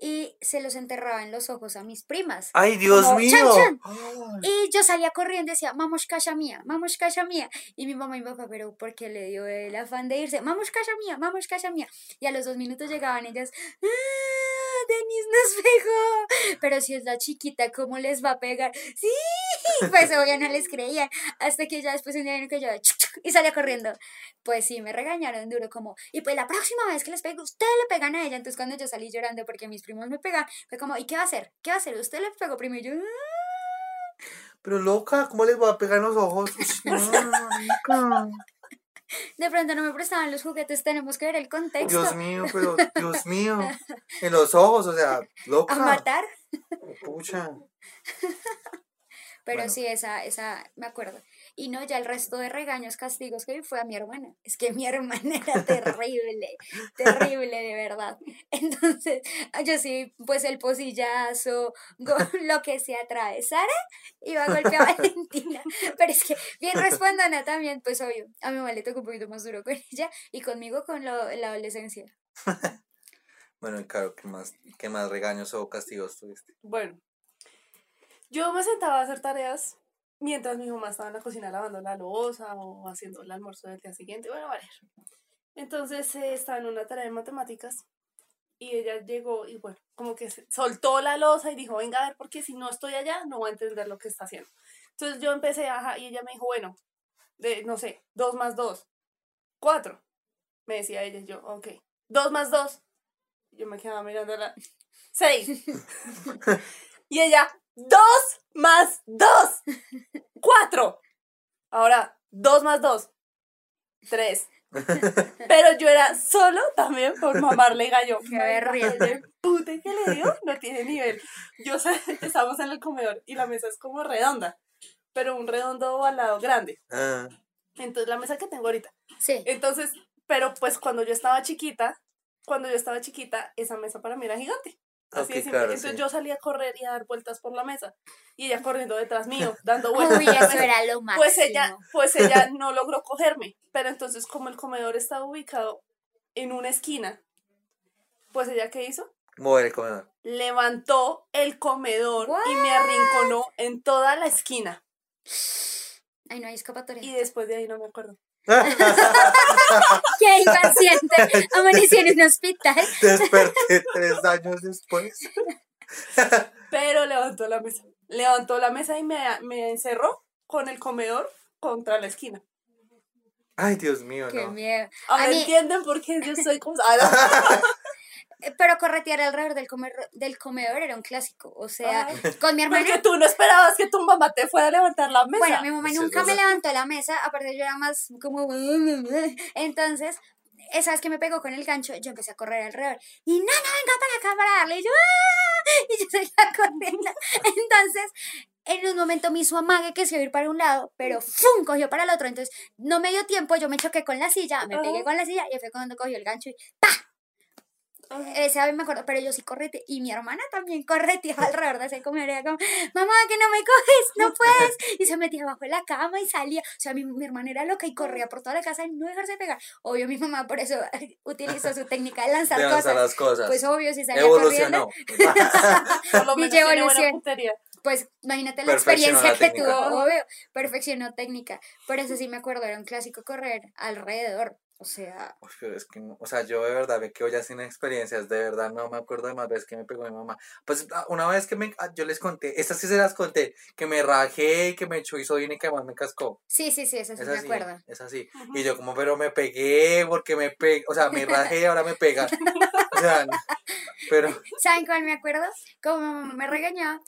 y se los enterraba en los ojos a mis primas. Ay, Dios Como, mío. chan, chan. Ay. Y yo salía corriendo y decía, vamos, casa mía, vamos, casa mía. Y mi mamá y mi papá, pero ¿por qué le dio el afán de irse? Vamos, casa mía, vamos, casa mía. Y a los dos minutos llegaban ellas, ¡ah! Denis nos pegó. Pero si es la chiquita, ¿cómo les va a pegar? Sí, pues obvio no les creían. Hasta que ya después un día vino que yo, y salía corriendo. Pues sí, me regañaron duro, como, y pues la próxima vez que les pegue, ustedes le pegan a ella. Entonces cuando yo salí llorando porque mis primos me pegan, fue como, ¿y qué va a hacer? ¿Qué va a hacer? Usted le pegó primero. Y yo, "Ah". Pero loca, ¿cómo les va a pegar en los ojos? Ush, no, marica. De pronto no me prestaban los juguetes, tenemos que ver el contexto. Dios mío, pero Dios mío. En los ojos, o sea, loca. A matar. Pucha. Pero Bueno. sí, esa, esa, me acuerdo. Y no, ya el resto de regaños, castigos que vi fue a mi hermana. Es que mi hermana era terrible, terrible de verdad. Entonces, yo sí, pues el pocillazo, go- lo que se atravesara, iba a golpear a Valentina. Pero es que bien respondona también, pues obvio. A mi mamá le tocó un poquito más duro con ella y conmigo con lo, la adolescencia. Bueno, y claro, ¿qué más, ¿qué más regaños o castigos tuviste? Bueno, yo me sentaba a hacer tareas mientras mi mamá estaba en la cocina lavando la loza o haciendo el almuerzo del día siguiente, bueno, varias. Entonces eh, estaba en una tarea de matemáticas y ella llegó y bueno, como que soltó la loza y dijo, venga a ver, porque si no estoy allá no voy a entender lo que está haciendo. Entonces yo empecé, ajá, y ella me dijo, bueno, de, no sé, dos más dos, cuatro. Me decía ella, yo, ok, dos más dos. Yo me quedaba mirándola, seis. Y ella, dos más dos, cuatro. Ahora, dos más dos, tres. Pero yo era solo también por mamarle gallo. Qué berriente. Pute que le dio no tiene nivel. Yo estamos en el comedor y la mesa es como redonda, pero un redondo ovalado grande. Ah, Entonces, la mesa que tengo ahorita. Sí. Entonces, pero pues cuando yo estaba chiquita, cuando yo estaba chiquita, esa mesa para mí era gigante. Así Ok, de simple. claro, Entonces sí. yo salía a correr y a dar vueltas por la mesa. Y ella corriendo detrás mío, dando vueltas. Uy, eso era lo máximo. Pues ella, pues ella no logró cogerme. Pero entonces, como el comedor estaba ubicado en una esquina, pues ella qué hizo? mover el comedor. Levantó el comedor y me arrinconó en toda la esquina. Ay, no hay escapatoria. Y después de ahí no me acuerdo. ¡Qué impaciente! Amanecí en un hospital. Desperté tres años después. Pero levantó la mesa. Levantó la mesa y me, me encerró con el comedor contra la esquina. Ay, Dios mío, ¡Qué no. miedo! Ahora mí- entienden por qué yo soy como... Eh, Pero corretear alrededor del, comer, del comedor era un clásico. O sea, Ay. con mi hermana. Porque tú no esperabas que tu mamá te fuera a levantar la mesa. Bueno, mi mamá Sí, es nunca me levantó la mesa, aparte yo era más como... Entonces, esa vez que me pegó con el gancho, yo empecé a correr alrededor. Y no, no, venga para acá para darle. Y yo, ¡ah! Y yo seguía corriendo. Entonces, en un momento me hizo amague que se iba a ir para un lado, pero ¡fum! cogió para el otro. Entonces, no me dio tiempo, yo me choqué con la silla, me pegué con la silla y fue cuando cogió el gancho y ¡pa! Ajá. Esa vez me acuerdo, pero yo sí correte. Y mi hermana también correteaba alrededor de ese comedor. Como, mamá, que no me coges, no puedes. Y se metía abajo de la cama y salía. O sea, mi, mi hermana era loca y corría por toda la casa y no dejarse pegar. Obvio, mi mamá por eso utilizó su técnica de lanzar De lanzar cosas. las cosas. Pues obvio, si salía Evolucionó. corriendo, evolución. puntería. pues imagínate la experiencia la que tuvo, obvio. Perfeccionó técnica. Por eso sí me acuerdo, era un clásico correr alrededor. O sea, pero es que, o sea, yo de verdad me quedo ya sin experiencias, de verdad no me acuerdo de más veces que me pegó mi mamá. Pues ah, una vez que me, ah, yo les conté, estas sí se las conté, que me rajé, que me echó hizo bien y que además me cascó. sí, sí, sí, eso sí Es me así, acuerdo. es así. Y yo como, pero me pegué porque me pegué, o sea, me rajé, ahora me pega. O sea, no, pero, ¿Saben cuál me acuerdo? Como mi mamá me regañaba,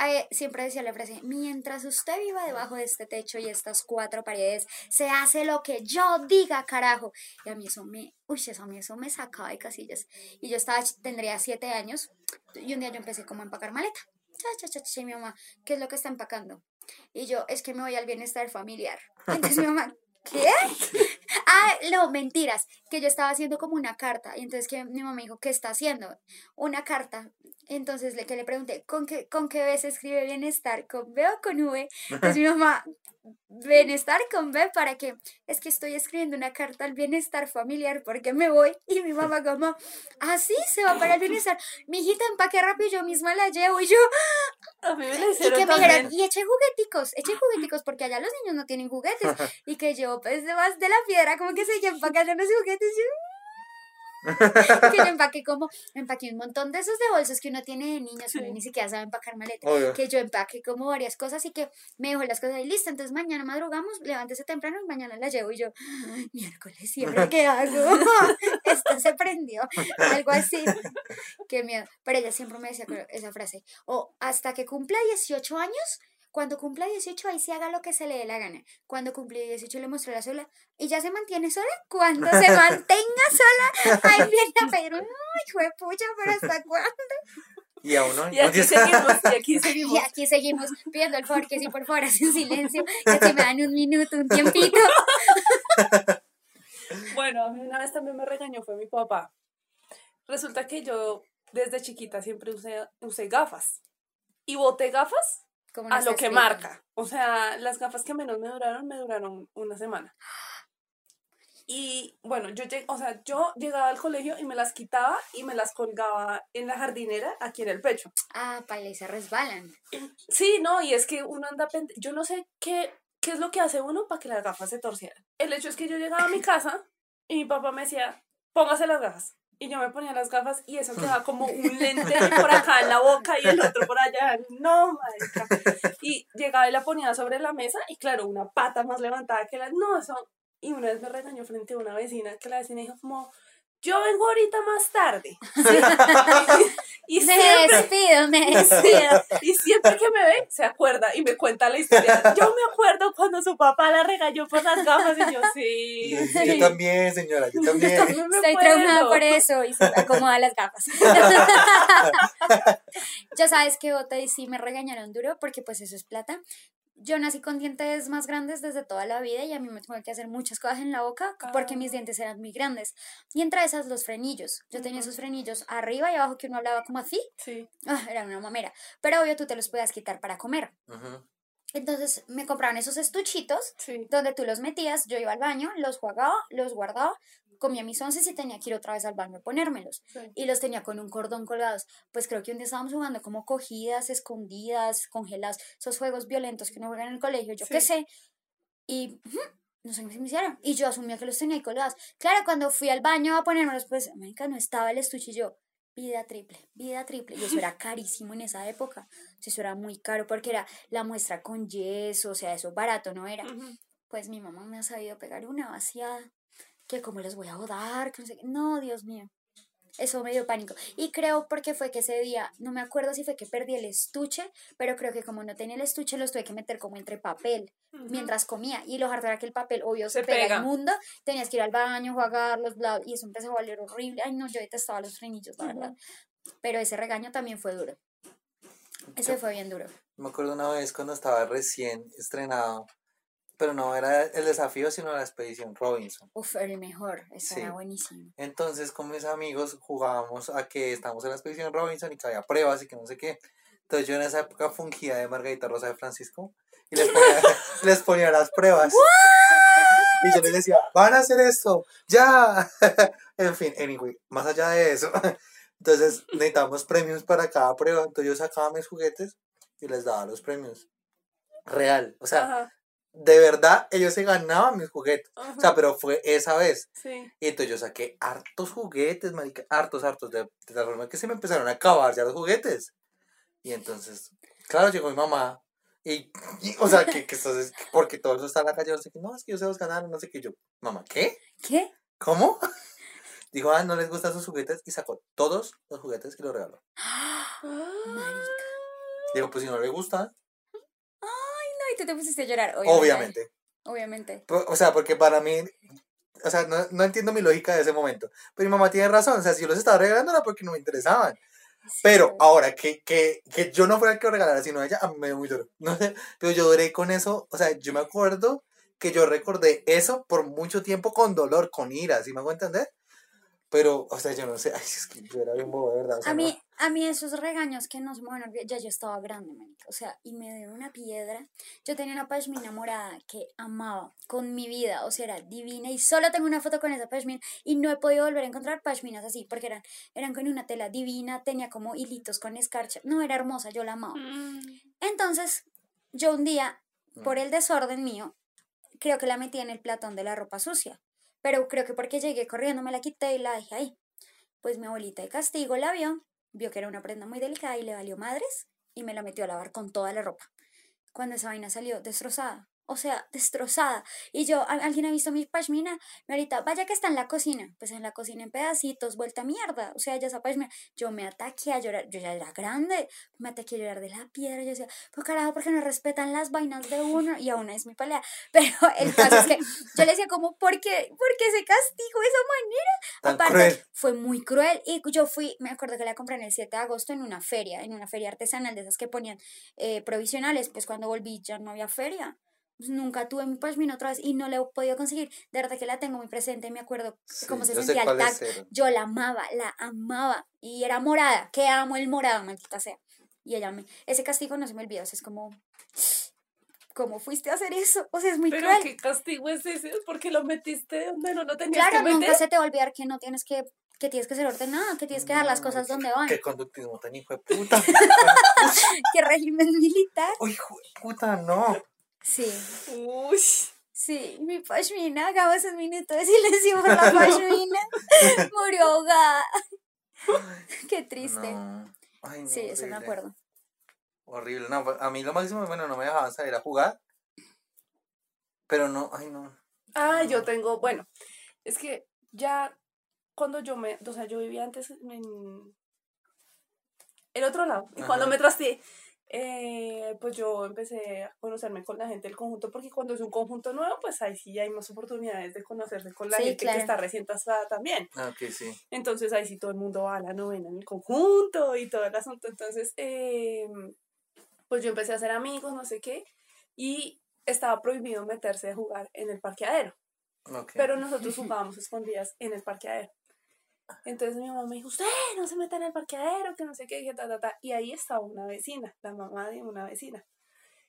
eh, siempre decía la frase, mientras usted viva debajo de este techo y estas cuatro paredes, se hace lo que yo diga, carajo. Y a mí eso me, uy, eso a mí eso me sacaba de casillas. Y yo estaba, tendría siete años, y un día yo empecé como a empacar maleta. Cha, cha, cha, y mi mamá, ¿qué es lo que está empacando? Y yo, es que me voy al bienestar familiar. Entonces mi mamá, ¿qué? Ah, no, mentiras, que yo estaba haciendo como una carta. Y entonces que mi mamá me dijo, ¿qué está haciendo? Una carta. Entonces le, que le pregunté, ¿con qué, ¿con qué B se escribe bienestar? ¿Con B o con V? Entonces mi mamá, bienestar con B, ¿para qué? Es que estoy escribiendo una carta al bienestar familiar porque me voy. Y mi mamá como, ah, sí, se va para el bienestar. Mi hijita empaque rápido, yo misma la llevo. Y yo, A mí me y que me dijeron, también. y eché jugueticos, eché jugueticos, porque allá los niños no tienen juguetes. Y que yo, pues, de más de la piedra, como que se empacando los juguetes. Yo, que yo empaqué como, empaqué un montón de esos de bolsos que uno tiene de niños, uno Sí. ni siquiera sabe empacar maleta. obvio. Que yo empaqué como varias cosas y que me dejó las cosas ahí listas. Entonces mañana madrugamos, levántese temprano y mañana las llevo. Y yo, "Ay, miércoles, siempre qué hago? Esto se prendió. Algo así. Qué miedo. Pero ella siempre me decía que- esa frase. O hasta que cumpla 18 años, cuando cumpla 18, ahí sí haga lo que se le dé la gana. Cuando cumple 18 le mostré la sola y ya se mantiene sola. Cuando se mantenga sola, ahí viene a pedir un, ay, hijo de pucha, pero ¿hasta cuándo? Y a uno, Y aquí seguimos, y aquí seguimos. Y aquí seguimos pidiendo el favor que sí, por favor, hacen silencio, que si me dan un minuto, un tiempito. Bueno, a mí una vez también me regañó fue mi papá. Resulta que yo desde chiquita siempre usé, usé gafas. Y boté gafas Como a lo que marca. O sea, las gafas que menos me duraron, me duraron una semana. Y bueno, yo, lleg- o sea, yo llegaba al colegio y me las quitaba y me las colgaba en la jardinera aquí en el pecho. Ah, paila, y se resbalan. Sí, no, y es que uno anda Yo no sé qué, qué es lo que hace uno para que las gafas se torcieran. El hecho es que yo llegaba a mi casa y mi papá me decía, póngase las gafas. Y yo me ponía las gafas y eso quedaba como un lente por acá en la boca y el otro por allá. No, marica. Y llegaba y la ponía sobre la mesa y claro, una pata más levantada que la... No, eso... Y una vez me regañó frente a una vecina que la vecina dijo como... Yo vengo ahorita más tarde. y Me siempre despido, me despido. y siempre que me ve, se acuerda y me cuenta la historia. Yo me acuerdo cuando su papá la regañó por las gafas y yo, sí. Y sí. yo también, señora, yo también. También me Estoy traumada por eso y se acomoda las gafas. ya sabes que Bota y sí me regañaron duro porque pues eso es plata. Yo nací con dientes más grandes desde toda la vida y a mí me tuve que hacer muchas cosas en la boca porque mis dientes eran muy grandes. Y entre esas los frenillos. Yo tenía esos frenillos arriba y abajo que uno hablaba como así. Sí. Ah, era una mamera. Pero obvio tú te los podías quitar para comer. Entonces me compraron esos estuchitos Sí. donde tú los metías, yo iba al baño, los jugaba, los guardaba, comía mis once y tenía que ir otra vez al baño a ponérmelos. Sí. Y los tenía con un cordón colgados. Pues creo que un día estábamos jugando como cogidas, escondidas, congeladas, esos juegos violentos que uno juega en el colegio, yo qué sé. Y no sé qué me hicieron. Y yo asumía que los tenía ahí colgados. Claro, cuando fui al baño a ponérmelos, pues, América, no estaba el estuche y yo. Vida triple, vida triple. Y eso era carísimo en esa época. Eso era muy caro porque era la muestra con yeso, o sea, eso barato no era. Pues mi mamá me ha sabido pegar una vaciada. Que cómo les voy a dar, que no sé qué. No, Dios mío. Eso me dio pánico. Y creo porque fue que ese día, no me acuerdo si fue que perdí el estuche, pero creo que como no tenía el estuche, los tuve que meter como entre papel mientras comía. Y lo harto era que el papel, obvio, se, Se pega, pega. inmundo. Tenías que ir al baño, jugarlos, bla, y eso empezó a valer horrible. Ay, no, yo detestaba los frenillos, la verdad. Pero ese regaño también fue duro. Ese fue bien duro. Me acuerdo una vez cuando estaba recién estrenado, pero no era el desafío, sino la expedición Robinson. Uf, era el mejor. Eso Sí. era buenísimo. Entonces con mis amigos jugábamos a que estamos en la expedición Robinson y que había pruebas y que no sé qué. Entonces yo en esa época fungía de Margarita Rosa de Francisco y les ponía, les ponía las pruebas. Y yo les decía, van a hacer esto, ya. en fin, anyway, más allá de eso. Entonces necesitamos premios para cada prueba. Entonces yo sacaba mis juguetes y les daba los premios. Real. O sea, Ajá. De verdad ellos se ganaban mis juguetes. O sea, pero fue esa vez. Sí. Y entonces yo saqué hartos juguetes, marica, hartos, hartos, de, de tal forma que se me empezaron a acabar ya los juguetes. Y entonces, claro, llegó mi mamá. Y, y, o sea, que, que entonces, porque todo eso está en la calle, no sé qué, no, es que yo se los ganaron, no sé qué. Y yo, mamá, ¿qué? ¿Qué? ¿Cómo? Dijo, ah, no les gustan sus juguetes y sacó todos los juguetes que los regaló. Marica. Digo, pues si no le y tú te pusiste a llorar, obviamente. obviamente. Obviamente. O sea, porque para mí, o sea, no, no entiendo mi lógica de ese momento. Pero mi mamá tiene razón, o sea, si yo los estaba regalando era porque no me interesaban. Pero ahora que, que, que yo no fuera el que lo regalara, sino ella, a mí me dio muy duro. No sé, pero yo duré con eso, o sea, yo me acuerdo que yo recordé eso por mucho tiempo con dolor, con ira, ¿sí me hago entender? Pero, o sea, yo no sé, ay, es que yo era bien bobo, de verdad. o sea, A no. mí, a mí esos regaños que nos bueno, ya yo estaba grande, o sea, y me dio una piedra. Yo tenía una pashmina morada que amaba con mi vida, o sea, era divina y solo tengo una foto con esa pashmina y no he podido volver a encontrar pashminas así porque eran, eran con una tela divina, tenía como hilitos con escarcha, no, era hermosa, yo la amaba. Mm. Entonces, yo un día, por el desorden mío, creo que la metí en el platón de la ropa sucia. Pero creo que porque llegué corriendo me la quité y la dejé ahí. Pues mi abuelita de castigo la vio, vio que era una prenda muy delicada y le valió madres y me la metió a lavar con toda la ropa. Cuando esa vaina salió destrozada, o sea, destrozada. Y yo, ¿al- ¿alguien ha visto mi pashmina? Mi ahorita, vaya que está en la cocina. Pues en la cocina en pedacitos, vuelta a mierda. O sea, ya esa pashmina. Yo me ataqué a llorar, yo ya era grande, me ataqué a llorar de la piedra. Yo decía, pues carajo, porque no respetan las vainas de uno. Y aún es mi pelea. Pero el caso es que yo le decía, como, ¿por qué, ¿por qué se castigó de esa manera? Tan Aparte, cruel. fue muy cruel. Y yo fui, me acuerdo que la compré en el 7 de agosto en una feria, en una feria artesanal de esas que ponían eh, provisionales. Pues cuando volví ya no había feria. Pues nunca tuve mi pashmina otra vez y no la he podido conseguir. De verdad que la tengo muy presente. Me acuerdo cómo se sentía el tacto. Yo la amaba, la amaba. Y era morada, que amo el morado, maldita sea. Y ella me. Ese castigo no se me olvida. o sea, es como. ¿Cómo fuiste a hacer eso? O sea, es muy Pero cruel. qué castigo es ese, porque lo metiste donde no lo tenías Claro, que nunca meter. se te va a olvidar que no tienes que. que tienes que ser ordenada, que tienes que dejar las cosas donde van. Qué conductismo tan hijo de puta. ¿Qué régimen militar? Uy, hijo de puta, no. Sí. Uy. Sí, mi pashmina, hagamos un minuto de silencio por la pashmina. Murió ahogada. Qué triste. No. Ay, no, sí, eso me horrible. acuerdo. Horrible. No, a mí lo máximo, bueno, no me dejaban salir a jugar. Pero no, ay, no. Ah, yo tengo, bueno, es que ya cuando yo me, o sea, yo vivía antes en el otro lado, y cuando me trasteé, eh, pues yo empecé a conocerme con la gente del conjunto, porque cuando es un conjunto nuevo, pues ahí sí hay más oportunidades de conocerse con la Sí, gente claro. que está recién tasada también. Ah, ok, sí. Entonces ahí sí todo el mundo va a la novena en el conjunto y todo el asunto. Entonces, eh, pues yo empecé a hacer amigos, no sé qué, y estaba prohibido meterse a jugar en el parqueadero. Pero nosotros jugábamos escondidas en el parqueadero. Entonces mi mamá me dijo, usted no se meta en el parqueadero, que no sé qué, dije, ta, ta, ta. Y ahí estaba una vecina, la mamá de una vecina.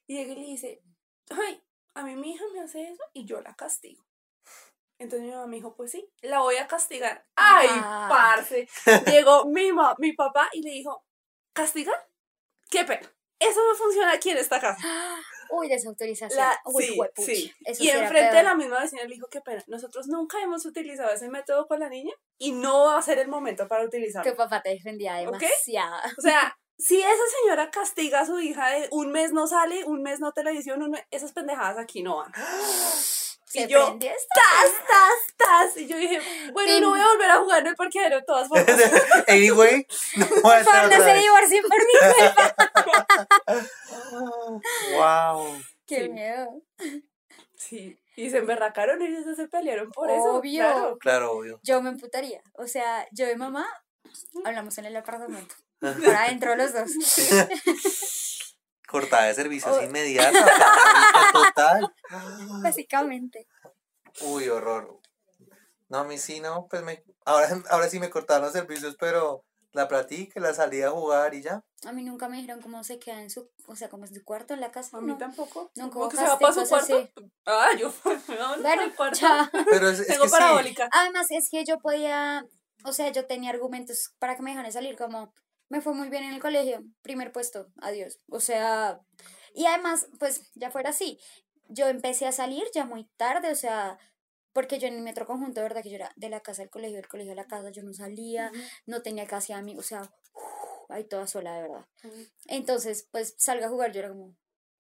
Y llega y le dice, ay, a mí mi hija me hace eso y yo la castigo. Entonces mi mamá me dijo, pues sí, la voy a castigar. ¡Ay, Ah. parce! Llegó mi, ma- mi papá y le dijo, ¿castigar? ¡Qué pena! Eso no funciona aquí en esta casa. Uy, desautorización. La- Uy, sí, juepucha. sí. Eso y enfrente de la misma vecina le dijo, qué pena, nosotros nunca hemos utilizado ese método con la niña y no va a ser el momento para utilizarlo. Tu papá te defendía ¿Ok? demasiado. O sea, si esa señora castiga a su hija de un mes no sale, un mes no televisión, un mes, esas pendejadas aquí no van. Se y yo, tas, tas, tas. Y yo dije, bueno, Pim. no voy a volver a jugar en el parqueadero de todas formas. anyway, no voy a hacer no se vez. divorcien por mi culpa. Wow. Qué Sí. miedo. Sí, y se emberracaron ellos se pelearon por eso. Obvio. Claro. Claro, obvio. Yo me emputaría. O sea, yo y mamá hablamos en el apartamento. Por adentro los dos. Cortada de servicios Oh. inmediata. Total. Básicamente. Uy, horror. No, a mí sí, no, pues me. Ahora, ahora sí me cortaron los servicios, pero la platica, la salí a jugar y ya. A mí nunca me dijeron cómo se queda en su, o sea, cómo es su cuarto en la casa. A mí no. tampoco. No, como que se va para su cuarto. así. Ah, yo me voy Bueno, al cuarto. chao. Pero es, es Tengo que sí. parabólica. Además, es que yo podía, o sea, yo tenía argumentos para que me dejaran salir, como me fue muy bien en el colegio, primer puesto, adiós. O sea, y además, pues ya fuera así. yo empecé a salir ya muy tarde, o sea, porque yo en el metro conjunto, de verdad que yo era de la casa al colegio, del colegio a la casa, yo no salía, no tenía casi amigos, o sea, ahí toda sola, de verdad. Entonces, pues salga a jugar, yo era como,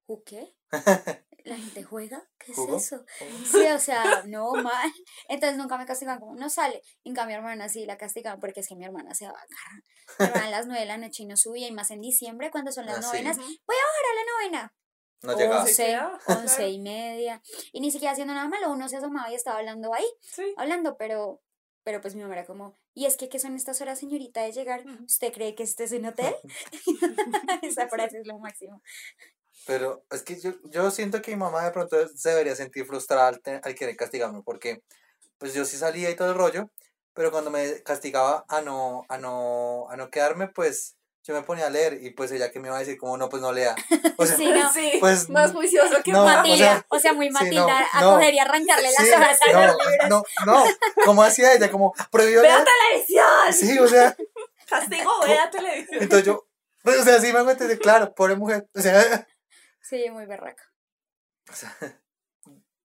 ¿ju qué? ¿La gente juega? ¿Qué es ¿Jugó? eso? Sí, o sea, no mal. Entonces nunca me castigaban como, no sale. En cambio, mi hermana sí la castigaban porque es que mi hermana se daba garra. Mi hermana a las nueve de la noche y no subía, y más en diciembre, cuando son las Ah, sí. novenas, voy a bajar a la novena. No llegaba. Se Once, quedaba, once claro. y media. Y ni siquiera haciendo nada malo, uno se asomaba y estaba hablando ahí, Sí. hablando, pero, pero pues mi mamá era como, ¿y es que qué son estas horas, señorita, de llegar? ¿Usted cree que este es un hotel? Esa frase es lo máximo. Pero es que yo, yo siento que mi mamá de pronto se debería sentir frustrada al, te- al querer castigarme, porque pues yo sí salía y todo el rollo, pero cuando me castigaba a no, a no, a no quedarme, pues yo me ponía a leer y pues ella que me iba a decir como no, pues no lea. O sea, Sí, no. Sí, Pues, más juicioso que no, o sea, Matilda, o sea, muy sí, Matilda, no, a no. coger y arrancarle las sí, hojas a los no, libros. no, no, ¿cómo hacía ella? Como, prohibió ¡Vea leer. televisión! Sí, o sea, Castigo, vea televisión. entonces yo, pues, o sea, sí me hago entender, claro, pobre mujer, o sea, Sí, muy berraca. o sea,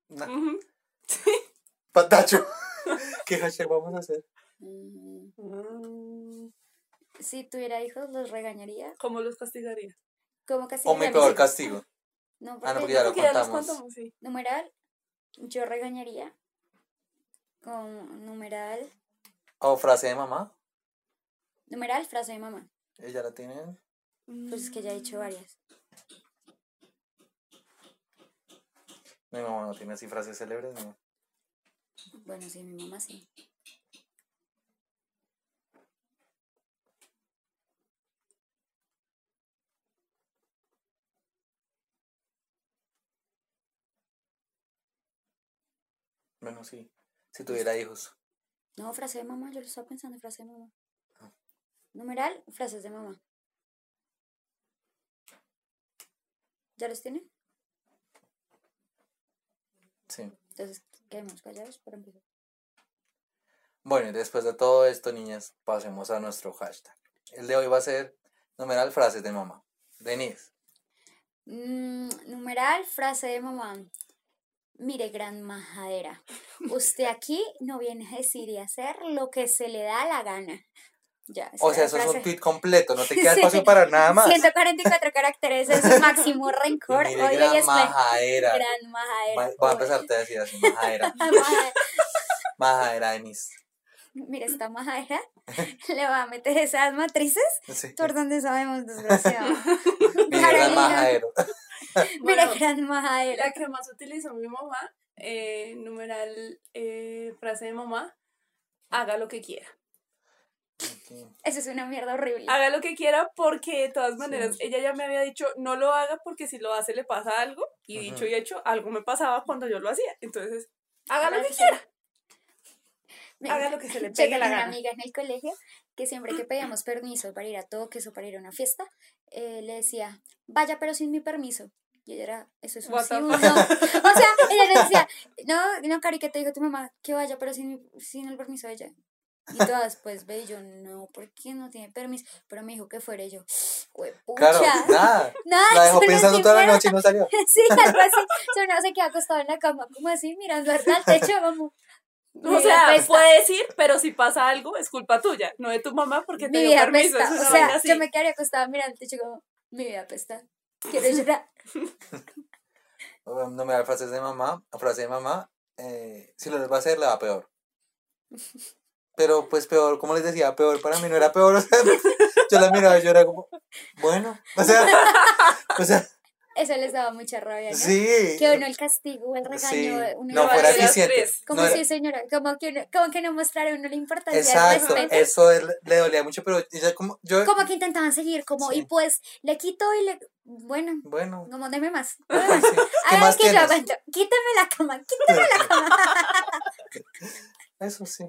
patacho, ¿qué hashtag vamos a hacer? Mm, Mm, Si tuviera hijos, los regañaría. ¿Cómo los castigaría? ¿Cómo O castigaría mi a mis peor castigo. No, Ah, no, porque porque ya lo contamos. contamos, sí. numeral, yo regañaría. Con numeral, O frase de mamá, numeral, frase de mamá. ella la tienen. Pues es que ya he dicho varias. Mi mamá no tiene así frases célebres, no. Bueno, sí, mi mamá sí. Bueno, sí. Si tuviera hijos. No, frase de mamá, yo lo estaba pensando, frase de mamá. Ah. Numeral, frases de mamá. ¿Ya los tienen? Sí. Entonces, quedemos callados para empezar. Bueno, y después de todo esto, niñas, pasemos a nuestro hashtag. El de hoy va a ser numeral frases de mamá. Denise. Mm, numeral, frase de mamá. Mire, gran majadera. Usted aquí no viene a decir y hacer lo que se le da la gana. Ya, O sea, eso es un tweet completo, no te queda Sí. espacio para nada más. 144 caracteres es su máximo rencor. Mire, Oye, gran es majadera. gran majadera. Voy a empezarte a decir así, majadera. Maja- Majadera, Denise. Mira, esta majadera le va a meter esas matrices. Sí. ¿Por dónde sabemos, desgraciado? Mire, gran Carolina. Bueno, gran majadera. La que más utilizó mi mamá, eh, numeral, eh, frase de mamá, haga lo que quiera. Eso es una mierda horrible. Haga lo que quiera porque de todas maneras ella ya me había dicho no lo haga porque si lo hace le pasa algo y dicho y hecho algo me pasaba cuando yo lo hacía. Entonces, haga lo que quiera. Haga lo que se le pegue la una gana. amiga en el colegio que siempre que pedíamos permiso para ir a toques o para ir a una fiesta, eh, le decía, vaya pero sin mi permiso. Y ella era, eso es un sí the o no. Sea, ella le decía, no, no, Cari, que te dijo tu mamá? Que vaya pero sin, sin el permiso de ella. Y todas, pues, ve, y yo, no, ¿por qué no tiene permiso? Pero me dijo que fuera y yo, pucha. Claro, nada. Nada, La dejó no pensando toda la noche y no salió. Sí, algo así. O sea, uno se queda acostado en la cama, como así, mirando al techo, como. O sea, apesta, puedes ir, pero si pasa algo es culpa tuya, no de tu mamá porque te Mi dio permiso. una O sea, yo me quedaría acostada mirando al techo, como, mi vida apesta. Quiero llorar. No me da frases de mamá, frase de mamá, eh, si lo va a hacer, le va peor. Pero pues peor, como les decía, peor para mí no era peor, yo la miraba y yo era como, bueno, o sea, o sea, Eso les daba mucha rabia, ¿no? sí, Que uno el castigo el regaño. sí, uno no fuera eficiente. Como no era- señora, como que, uno, como que no mostrara uno la importancia del Exacto, respeto. eso es- le dolía mucho, pero ella como, yo, Como que intentaban seguir, como, Sí. y pues, le quito y le. Bueno, bueno, como deme más. sí, ¿qué Ay, más que yo aguanto. Quítame la cama, quítame Eso sí.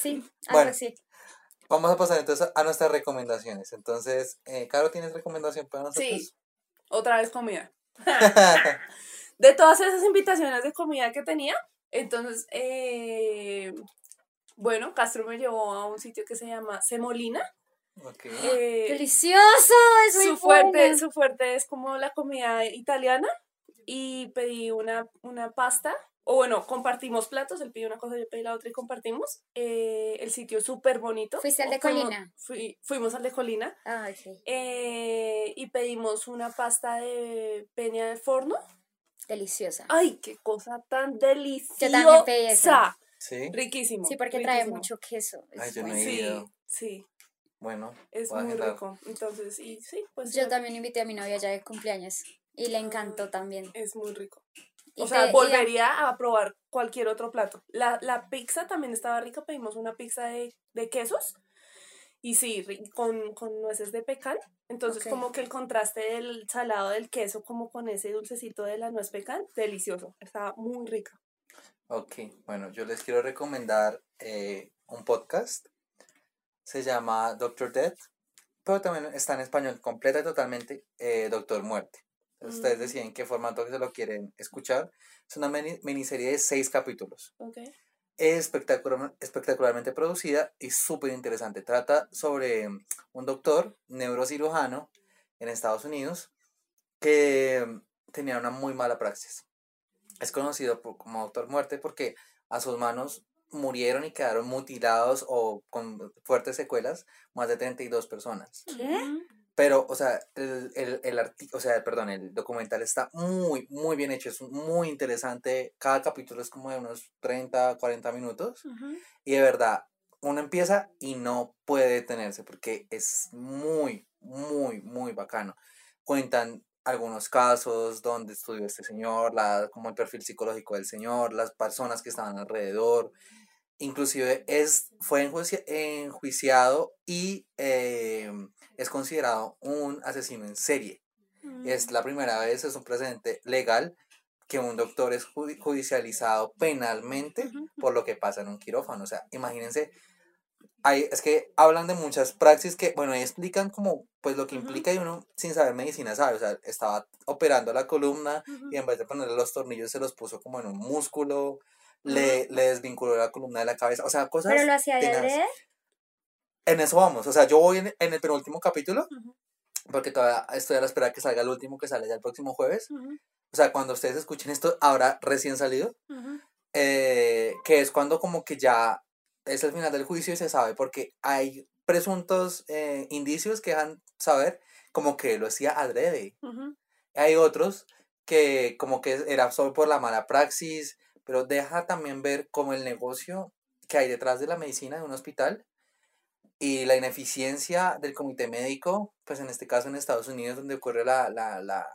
Sí, algo Bueno. así. Vamos a pasar entonces a nuestras recomendaciones. Entonces, eh, Caro, ¿tienes recomendación para nosotros? Sí, otra vez comida. de todas esas invitaciones de comida que tenía, entonces, eh, bueno, Castro me llevó a un sitio que se llama Semolina. Ok. Eh, Delicioso, es muy su fuerte, bueno. su fuerte es como la comida italiana. y pedí una, una pasta. O bueno, compartimos platos, él pidió una cosa, yo pedí la otra y compartimos. Eh, el sitio súper bonito. ¿Fuiste al de Fuimos- Colina? fui- fuimos al de Colina. Ah, ok. eh, y pedimos una pasta de peña de forno. Deliciosa. ¡Ay, qué cosa tan deliciosa! también pedí esa. Sí. Riquísimo. Sí, porque trae mucho queso. es Ay, yo no he Sí, ido. sí, Bueno, es muy agendar. rico. Entonces, y sí, pues Yo ya también invité a mi novia ya de cumpleaños y le encantó también. es muy rico. O sea, volvería a probar cualquier otro plato. La, la pizza también estaba rica, pedimos una pizza de, de quesos. Y sí, con, con nueces de pecan. Entonces, como que el contraste del salado del queso, como con ese dulcecito de la nuez pecan, delicioso. Estaba muy rica. Ok, bueno, yo les quiero recomendar eh, un podcast. Se llama Doctor Death, pero también está en español completa y totalmente eh, Doctor Muerte. Entonces, Ustedes deciden qué formato que se lo quieren escuchar. Es una mini- miniserie de seis capítulos. Ok. Es espectacular, espectacularmente producida y súper interesante. Trata sobre un doctor neurocirujano en Estados Unidos que mm, tenía una muy mala praxis. Es conocido por- como doctor muerte porque a sus manos murieron y quedaron mutilados o con fuertes secuelas más de 32 personas. ¿Qué? Pero, o sea, el, el, el arti- o sea, perdón, el documental está muy, muy bien hecho, es muy interesante. Cada capítulo es como de unos 30, 40 minutos. Y de verdad, uno empieza y no puede detenerse porque es muy, muy, muy bacano. Cuentan algunos casos donde estudió este señor, la, como el perfil psicológico del señor, las personas que estaban alrededor. Inclusive es, fue enjuici- enjuiciado y eh, es considerado un asesino en serie. Es la primera vez, es un precedente legal que un doctor es judi- judicializado penalmente por lo que pasa en un quirófano. O sea, imagínense, hay, es que hablan de muchas praxis que, bueno, ahí explican como, pues lo que implica y uno sin saber medicina sabe, o sea, estaba operando la columna y en vez de ponerle los tornillos se los puso como en un músculo, le, le desvinculó la columna de la cabeza, o sea, cosas... ¿Pero lo hacía de? En eso vamos, o sea, yo voy en, en el penúltimo capítulo, porque todavía estoy a la espera que salga el último que sale ya el próximo jueves. O sea, cuando ustedes escuchen esto, ahora recién salido, eh, que es cuando como que ya es el final del juicio y se sabe porque hay presuntos eh, indicios que dejan saber como que lo hacía adrede. Hay otros que como que era solo por la mala praxis, pero deja también ver como el negocio que hay detrás de la medicina de un hospital y la ineficiencia del comité médico, pues en este caso en Estados Unidos donde ocurre la, la, la,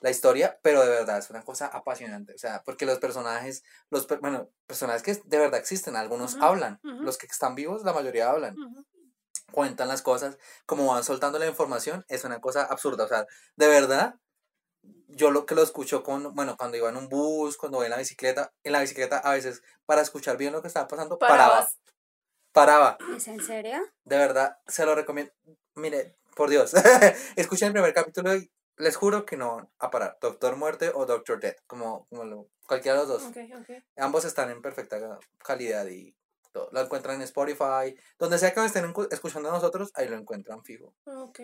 la historia, pero de verdad es una cosa apasionante, o sea, porque los personajes, los, bueno, personajes que de verdad existen, algunos hablan, los que están vivos, la mayoría hablan, cuentan las cosas, como van soltando la información, es una cosa absurda, o sea, de verdad, yo lo que lo escucho con, bueno, cuando iba en un bus, cuando voy en la bicicleta, en la bicicleta a veces, para escuchar bien lo que estaba pasando, paraba, Parabas. paraba, ¿Es en serio? de verdad, se lo recomiendo. Mire, por Dios, escuchen el primer capítulo y les juro que no van a parar. Doctor Muerte o Doctor Death, como, como lo- cualquiera de los dos. Ambos están en perfecta calidad y todo. Lo encuentran en Spotify. Donde sea que estén encu- escuchando a nosotros, ahí lo encuentran fijo. Ok.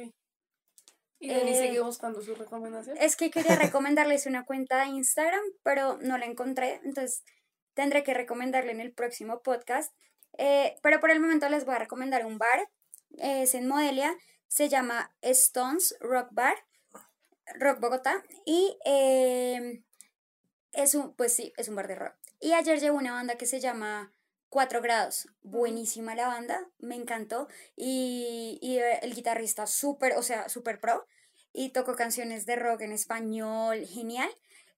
Y Denis Eh, sigue buscando su recomendación. Es que quería recomendarles una cuenta de Instagram, pero no la encontré, entonces tendré que recomendarle en el próximo podcast. Eh, pero por el momento les voy a recomendar un bar, es en Modelia, se llama Stones Rock Bar, Rock Bogotá, y eh, es un, pues sí, es un bar de rock. Y ayer llegó una banda que se llama 4 grados, buenísima la banda, me encantó, y, y el guitarrista súper, o sea, súper pro, y tocó canciones de rock en español, genial.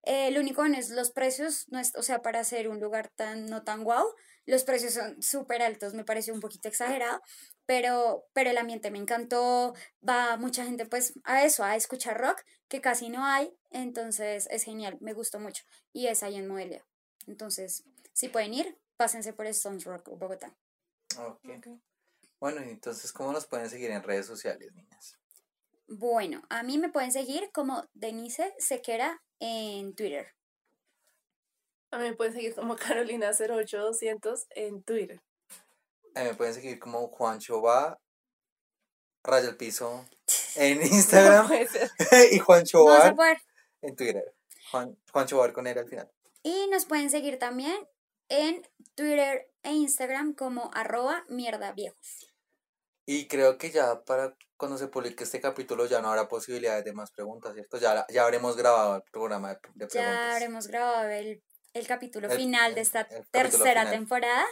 Eh, lo único es los precios, no es, o sea, para hacer un lugar tan, no tan guau, los precios son súper altos, me pareció un poquito exagerado, pero, pero el ambiente me encantó, va mucha gente pues a eso, a escuchar rock, que casi no hay, entonces es genial, me gustó mucho, y es ahí en Modelia. Entonces, si pueden ir, pásense por Stones Rock Bogotá. Ok. Ok. Bueno, entonces, ¿cómo nos pueden seguir en redes sociales, niñas? Bueno, a mí me pueden seguir como Denise Sequera en Twitter. A mí me pueden seguir como Carolina08200 en Twitter. Eh, me pueden seguir como Juancho va, raya el piso en Instagram y Juancho No a en Twitter. Juan, Juancho va a ver con él al final. Y nos pueden seguir también en Twitter e Instagram como arroba mierda viejos. Y creo que ya para cuando se publique este capítulo ya no habrá posibilidades de más preguntas, ¿cierto? Ya, ya habremos grabado el programa de, de preguntas. Ya habremos grabado el, el capítulo El- final de esta tercera temporada,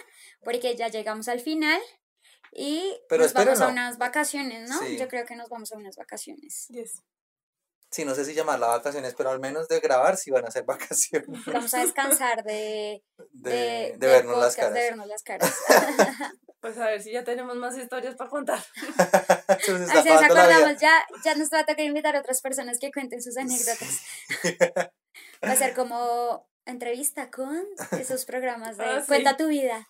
porque ya llegamos al final y Pero nos vamos a unas vacaciones, ¿no? Sí. Yo creo que nos vamos a unas vacaciones. Yes. Sí, no sé si llamarla vacaciones, pero al menos de grabar sí van a ser vacaciones. Vamos a descansar de, De, de, vernos las caras. de vernos las caras. Pues a ver si ya tenemos más historias para contar. Se nos Así vida. acordamos, ya, ya nos va a tocar invitar a otras personas que cuenten sus anécdotas. Va a ser como entrevista con esos programas de Ah, sí. Cuenta tu vida.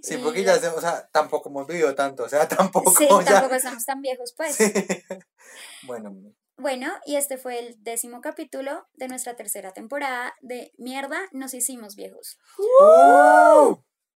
Sí, Y porque ya, o sea, tampoco hemos vivido tanto, o sea, tampoco Sí, ya. tampoco estamos tan viejos, pues. Sí. Bueno, Bueno, y este fue el décimo capítulo de nuestra tercera temporada de Mierda, nos hicimos viejos.